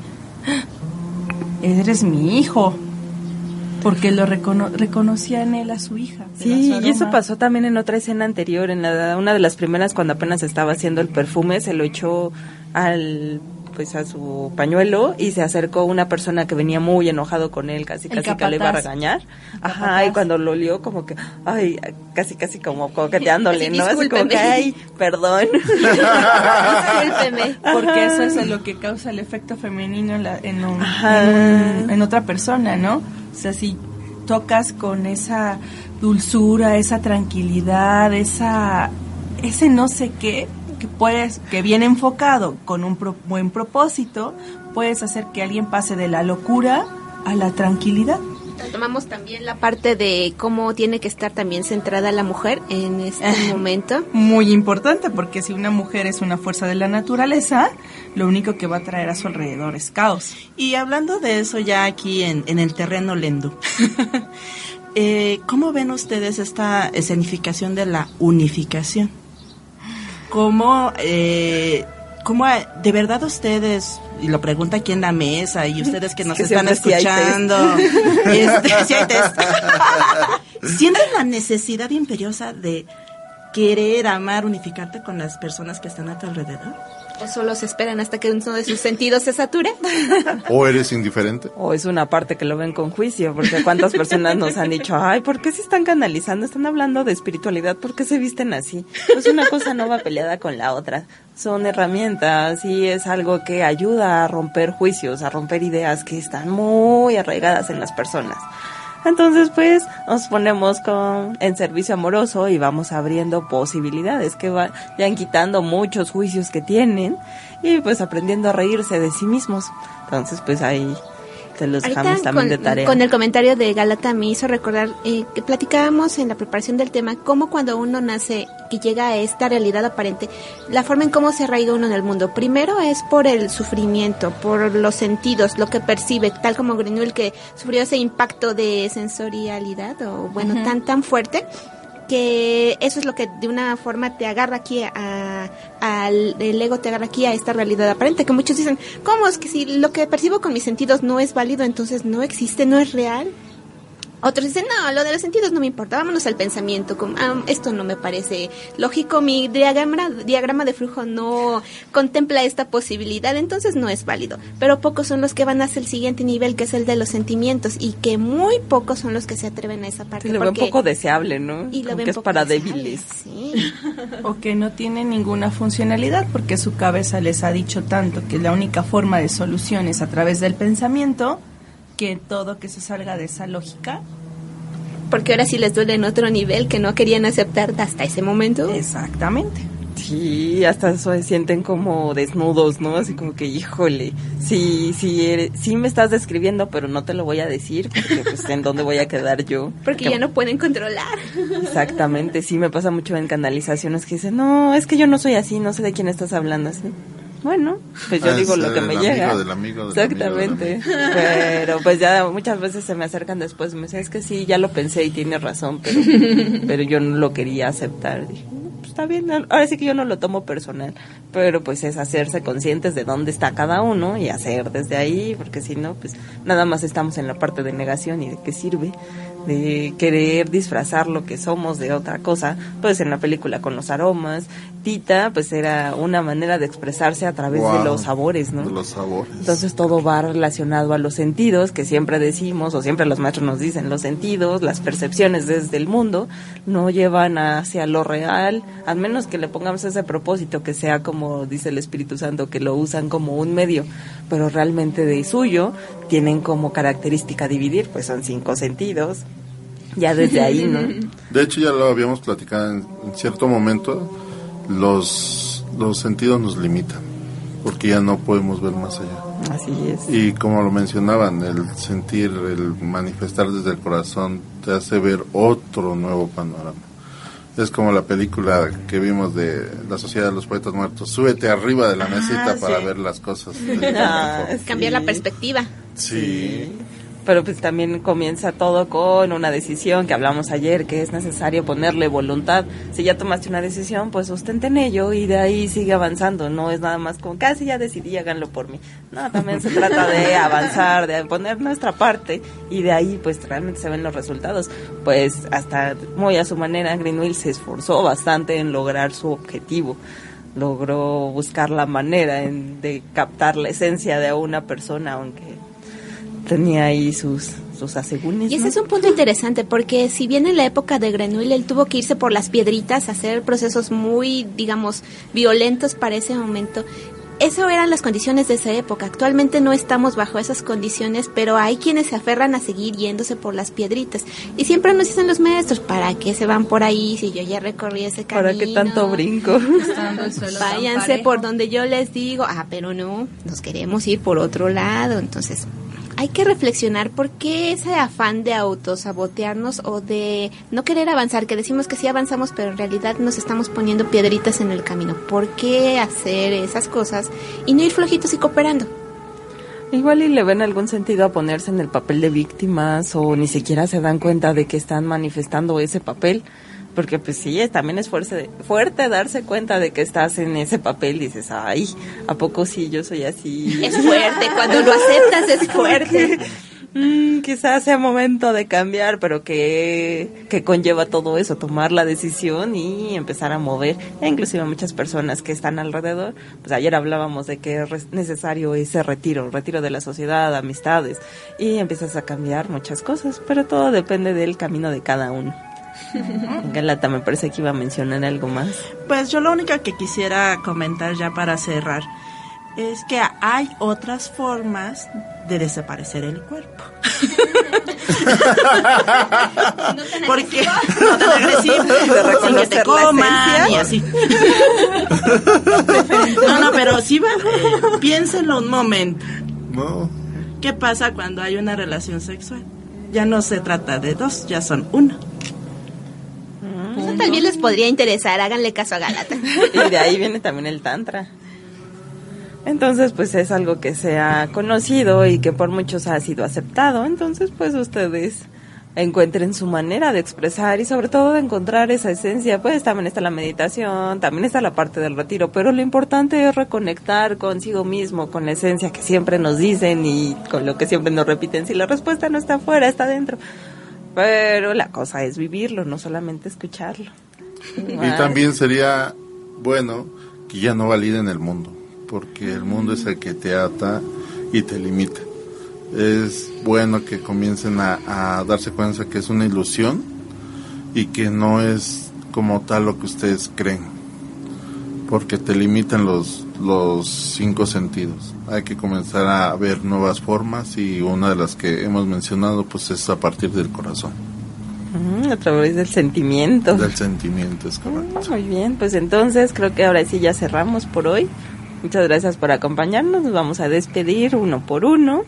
C: "Ah, eres mi hijo. Porque lo recono- reconocía en él a su hija.
A: Sí,
C: su
A: y eso pasó también en otra escena anterior, en la, una de las primeras cuando apenas estaba haciendo el perfume, se lo echó al pues a su pañuelo y se acercó una persona que venía muy enojado con él, casi
C: El
A: casi que le iba a regañar. Ajá,
C: capataz.
A: y cuando lo olió como que ay, casi casi como coqueteándole, ¿no? Así como que ay, perdón.
F: Discúlpeme.
C: Porque eso es lo que causa el efecto femenino en, la- en un-
A: Ajá.
C: en un- en otra persona, ¿no? O sea, si tocas con esa dulzura, esa tranquilidad, esa ese no sé qué que puedes que viene enfocado con un pro- buen propósito, puedes hacer que alguien pase de la locura a la tranquilidad.
F: Tomamos también la parte de cómo tiene que estar también centrada la mujer en este momento.
C: Muy importante porque si una mujer es una fuerza de la naturaleza, lo único que va a traer a su alrededor es caos.
D: Y hablando de eso ya aquí en, en el terreno lendo, eh, ¿cómo ven ustedes esta escenificación de la unificación? ¿Cómo, eh, cómo de verdad ustedes, y lo pregunta aquí en la mesa, y ustedes que nos
A: que
D: están
A: sí
D: escuchando, este, sí hay test. ¿sienten la necesidad imperiosa de querer amar, unificarte con las personas que están a tu alrededor?
F: ¿O solo se esperan hasta que uno de sus sentidos se sature?
B: ¿O eres indiferente?
A: O es una parte que lo ven con juicio, porque cuántas personas nos han dicho, ay, ¿por qué se están canalizando? Están hablando de espiritualidad, ¿por qué se visten así? Pues una cosa no va peleada con la otra. Son herramientas y es algo que ayuda a romper juicios, a romper ideas que están muy arraigadas en las personas. Entonces, pues, nos ponemos con, en servicio amoroso y vamos abriendo posibilidades que vayan quitando muchos juicios que tienen y pues aprendiendo a reírse de sí mismos. Entonces, pues ahí te los dejamos
F: Ahorita
A: también
F: con,
A: de tarea.
F: con el comentario de Galata me hizo recordar eh, que platicábamos en la preparación del tema cómo cuando uno nace que llega a esta realidad aparente, la forma en cómo se arraiga uno en el mundo. Primero es por el sufrimiento, por los sentidos, lo que percibe, tal como Greenwell que sufrió ese impacto de sensorialidad o bueno, tan tan fuerte que eso es lo que de una forma te agarra aquí a, al el ego te agarra aquí a esta realidad aparente que muchos dicen cómo es que si lo que percibo con mis sentidos no es válido entonces no existe no es real otros dicen, no, lo de los sentidos no me importa, vámonos al pensamiento, como, ah, esto no me parece lógico, mi diagrama, diagrama de flujo no contempla esta posibilidad, entonces no es válido. Pero pocos son los que van hacia el siguiente nivel, que es el de los sentimientos, y que muy pocos son los que se atreven a esa parte.
A: Sí, lo ven
F: porque-
A: poco deseable, ¿no?
F: y lo ven
A: que es
F: poco
A: para
F: deseable,
A: débiles.
F: Sí.
C: O que no tiene ninguna funcionalidad porque su cabeza les ha dicho tanto que la única forma de solución es a través del pensamiento, que todo que se salga de esa lógica
F: Porque ahora sí les duele en otro nivel que no querían aceptar hasta ese momento.
C: Exactamente.
A: Sí, hasta se sienten como desnudos, ¿no? Así como que, híjole, sí, sí, eres, sí me estás describiendo, pero no te lo voy a decir, porque pues en dónde voy a quedar yo.
F: Porque ya no pueden controlar.
A: Exactamente, sí, me pasa mucho en canalizaciones que dicen, no, es que yo no soy así, no sé de quién estás hablando, así. Bueno, pues yo
B: Ah,
A: digo lo que me
B: amigo
A: llega.
B: del amigo del
A: Exactamente.
B: amigo del
A: Pero pues ya muchas veces se me acercan después y me dicen, es que sí, ya lo pensé y tiene razón, pero, pero yo no lo quería aceptar. Dije, "No, pues está bien, ahora sí que yo no lo tomo personal, pero pues es hacerse conscientes de dónde está cada uno y hacer desde ahí, porque si no, pues nada más estamos en la parte de negación y de qué sirve de querer disfrazar lo que somos de otra cosa, pues en la película con los aromas, Tita pues era una manera de expresarse a través de los sabores, ¿no?
B: De los sabores.
A: Entonces todo va relacionado a los sentidos, que siempre decimos, o siempre los maestros nos dicen, los sentidos, las percepciones desde el mundo, no llevan hacia lo real, al menos que le pongamos ese propósito, que sea como dice el Espíritu Santo, que lo usan como un medio, pero realmente de suyo tienen como característica dividir, pues son cinco sentidos, ya desde ahí, ¿no?
B: De hecho, ya lo habíamos platicado en, en cierto momento. Los, los sentidos nos limitan, porque ya no podemos ver más allá.
A: Así es.
B: Y como lo mencionaban, el sentir, el manifestar desde el corazón te hace ver otro nuevo panorama. Es como la película que vimos de La Sociedad de los Poetas Muertos. Súbete arriba de la mesita para
A: sí.
B: ver las cosas.
A: Ah.
F: Cambiar la perspectiva.
B: Sí.
A: Pero pues también comienza todo con una decisión que hablamos ayer, que es necesario ponerle voluntad. Si ya tomaste una decisión, pues sustente en ello y de ahí sigue avanzando. No es nada más como casi ya decidí, háganlo por mí. No, también se trata de avanzar, de poner nuestra parte y de ahí pues realmente se ven los resultados. Pues hasta muy a su manera, Greenwell se esforzó bastante en lograr su objetivo logró buscar la manera en- de captar la esencia de una persona, aunque tenía ahí sus, sus asegúnes.
F: Y ese
A: ¿no?
F: es un punto interesante porque si bien en la época de Grenouille él tuvo que irse por las piedritas, hacer procesos muy, digamos, violentos para ese momento, eso eran las condiciones de esa época. Actualmente no estamos bajo esas condiciones, pero hay quienes se aferran a seguir yéndose por las piedritas. Y siempre nos dicen los maestros, ¿para qué se van por ahí si yo ya recorrí ese camino?
A: ¿Para qué tanto brinco?
F: Váyanse por donde yo les digo, ah, pero no, nos queremos ir por otro lado. Entonces, hay que reflexionar por qué ese afán de autosabotearnos o de no querer avanzar, que decimos que sí avanzamos, pero en realidad nos estamos poniendo piedritas en el camino. ¿Por qué hacer esas cosas y no ir flojitos y cooperando?
A: Igual y le ven algún sentido a ponerse en el papel de víctimas o ni siquiera se dan cuenta de que están manifestando ese papel. Porque pues sí, también es fuerte, fuerte darse cuenta de que estás en ese papel y dices, ay, ¿a poco sí yo soy así?
F: Es fuerte, cuando lo aceptas es fuerte.
A: Mm, quizás sea momento de cambiar, pero que, que conlleva todo eso, tomar la decisión y empezar a mover. E inclusive muchas personas que están alrededor, pues ayer hablábamos de que es necesario ese retiro, retiro de la sociedad, amistades, y empiezas a cambiar muchas cosas, pero todo depende del camino de cada uno. Galata, me parece que iba a mencionar algo más.
D: Pues yo lo único que quisiera comentar ya para cerrar es que hay otras formas de desaparecer el cuerpo.
E: No tan
D: Porque
E: agresivo.
D: no tan agresivo, sin que te coman y así. No, no, pero sí va, piénsenlo un momento.
B: No.
D: ¿Qué pasa cuando hay una relación sexual? Ya no se trata de dos, ya son uno.
F: Eso tal vez les podría interesar, háganle caso a Galata.
A: Y de ahí viene también el tantra. Entonces, pues es algo que se ha conocido y que por muchos ha sido aceptado. Entonces, pues ustedes encuentren su manera de expresar y sobre todo de encontrar esa esencia. Pues también está la meditación, también está la parte del retiro, pero lo importante es reconectar consigo mismo, con la esencia que siempre nos dicen y con lo que siempre nos repiten. Si la respuesta no está afuera, está dentro. Pero la cosa es vivirlo, no solamente escucharlo.
B: Y también sería bueno que ya no validen el mundo, porque el mundo es el que te ata y te limita. Es bueno que comiencen a, a darse cuenta que es una ilusión y que no es como tal lo que ustedes creen, porque te limitan los, los cinco sentidos. Hay que comenzar a ver nuevas formas y una de las que hemos mencionado pues es a partir del corazón.
A: Mm, a través del sentimiento.
B: Del sentimiento, es correcto.
A: Muy bien, pues entonces creo que ahora sí ya cerramos por hoy. Muchas gracias por acompañarnos. Nos vamos a despedir uno por uno.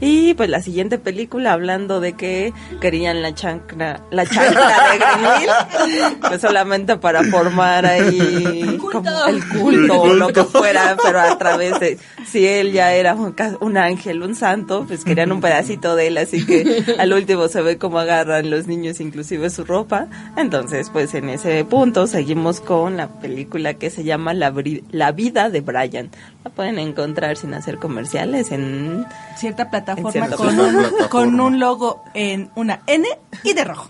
A: Y pues la siguiente película, hablando de que querían la chancla, la chancla de Grenil, pues solamente para formar ahí como el culto o lo que fuera, pero a través de, si él ya era un, ángel, un santo, pues querían un pedacito de él, así que al último se ve cómo agarran los niños inclusive su ropa. Entonces, pues en ese punto seguimos con la película que se llama la vida de Brian. La pueden encontrar sin hacer comerciales en
C: Cierta plataforma
A: cierta
C: con,
B: plataforma.
C: un, con un logo en una N y de rojo.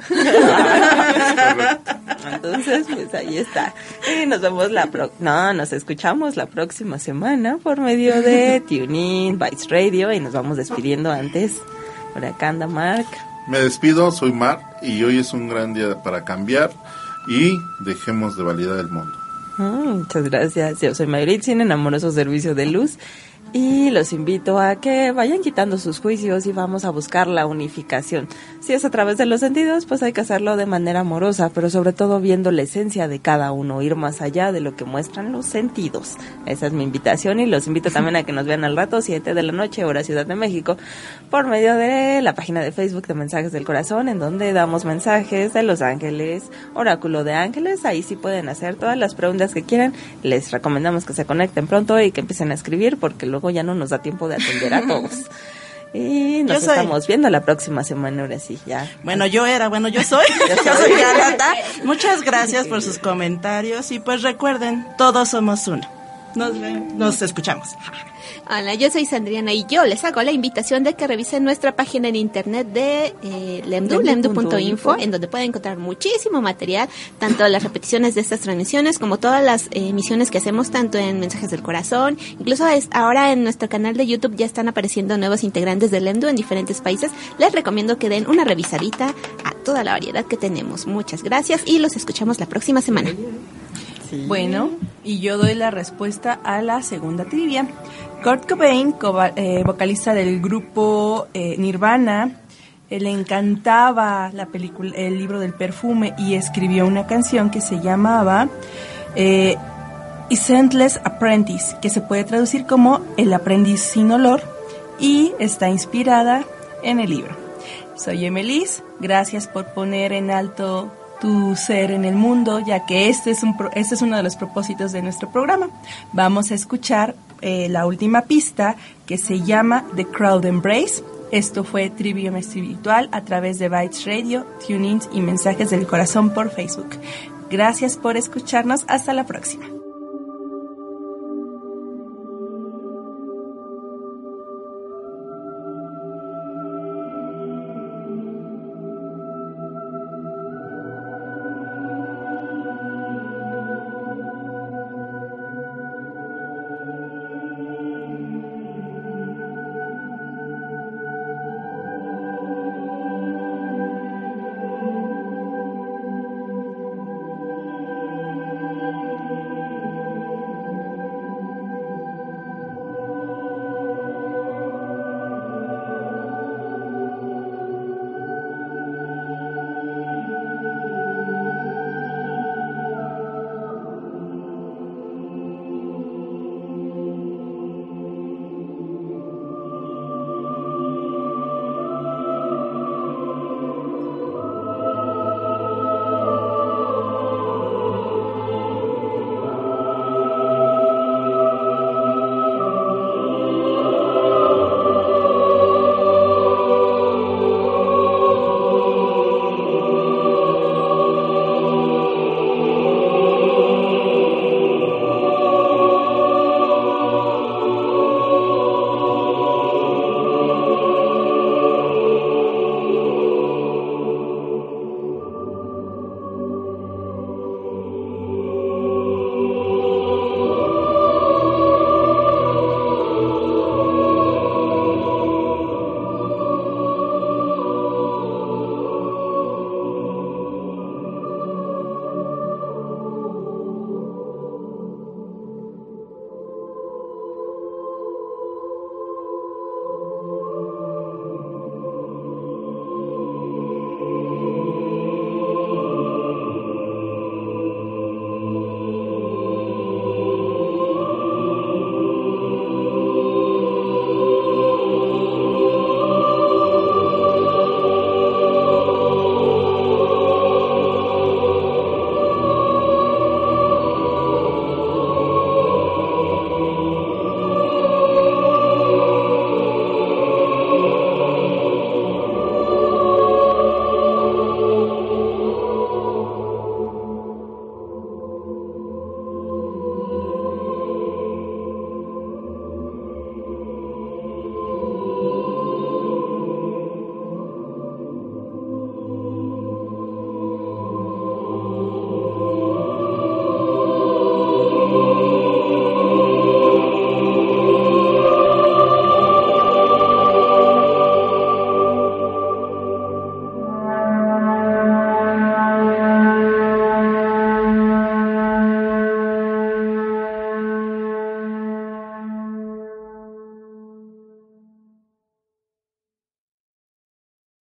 A: Entonces, pues ahí está. Y nos vemos la pro no, nos escuchamos la próxima semana por medio de TuneIn, Bytes Radio y nos vamos despidiendo antes. Por acá anda Mark.
B: Me despido, soy Mar y hoy es un gran día para cambiar y dejemos de validar el mundo.
A: Muchas gracias. Yo soy Mayritzin en Amoroso Servicio de Luz y los invito a que vayan quitando sus juicios y vamos a buscar la unificación. Si es a través de los sentidos, pues hay que hacerlo de manera amorosa, pero sobre todo viendo la esencia de cada uno, ir más allá de lo que muestran los sentidos. Esa es mi invitación y los invito también a que nos vean al rato, 7 de la noche, hora Ciudad de México, por medio de la página de Facebook de Mensajes del Corazón, en donde damos mensajes de Los Ángeles, Oráculo de Ángeles. Ahí sí pueden hacer todas las preguntas que quieran. Les recomendamos que se conecten pronto y que empiecen a escribir, porque luego ya no nos da tiempo de atender a todos. Y nos
D: soy.
A: estamos viendo la próxima semana, ahora sí, ya.
D: Bueno, yo era, bueno, yo soy. Yo soy. Muchas gracias por sus comentarios y pues recuerden, todos somos uno. Nos, nos escuchamos.
F: Hola, yo soy Sandriana y yo les hago la invitación de que revisen nuestra página en internet de eh, lemdu,
A: Lemdu.info.
F: en donde pueden encontrar muchísimo material, tanto las repeticiones de estas transmisiones como todas las eh, emisiones que hacemos, tanto en Mensajes del Corazón, incluso es, ahora en nuestro canal de YouTube ya están apareciendo nuevos integrantes de Lemdu en diferentes países. Les recomiendo que den una revisadita a toda la variedad que tenemos. Muchas gracias y los escuchamos la próxima semana.
A: Sí.
C: Bueno, y yo doy la respuesta a la segunda trivia. Kurt Cobain, coba- eh, vocalista del grupo eh, Nirvana, eh, le encantaba la película, el libro del perfume y escribió una canción que se llamaba eh, Scentless Apprentice, que se puede traducir como El aprendiz sin olor y está inspirada en el libro. Soy Emelis, gracias por poner en alto tu ser en el mundo, ya que este es, un, este es uno de los propósitos de nuestro programa. Vamos a escuchar eh, la última pista que se llama The Crowd Embrace. Esto fue Trivium Espiritual a través de Bytes Radio, TuneIn y Mensajes del Corazón por Facebook. Gracias por escucharnos. Hasta la próxima.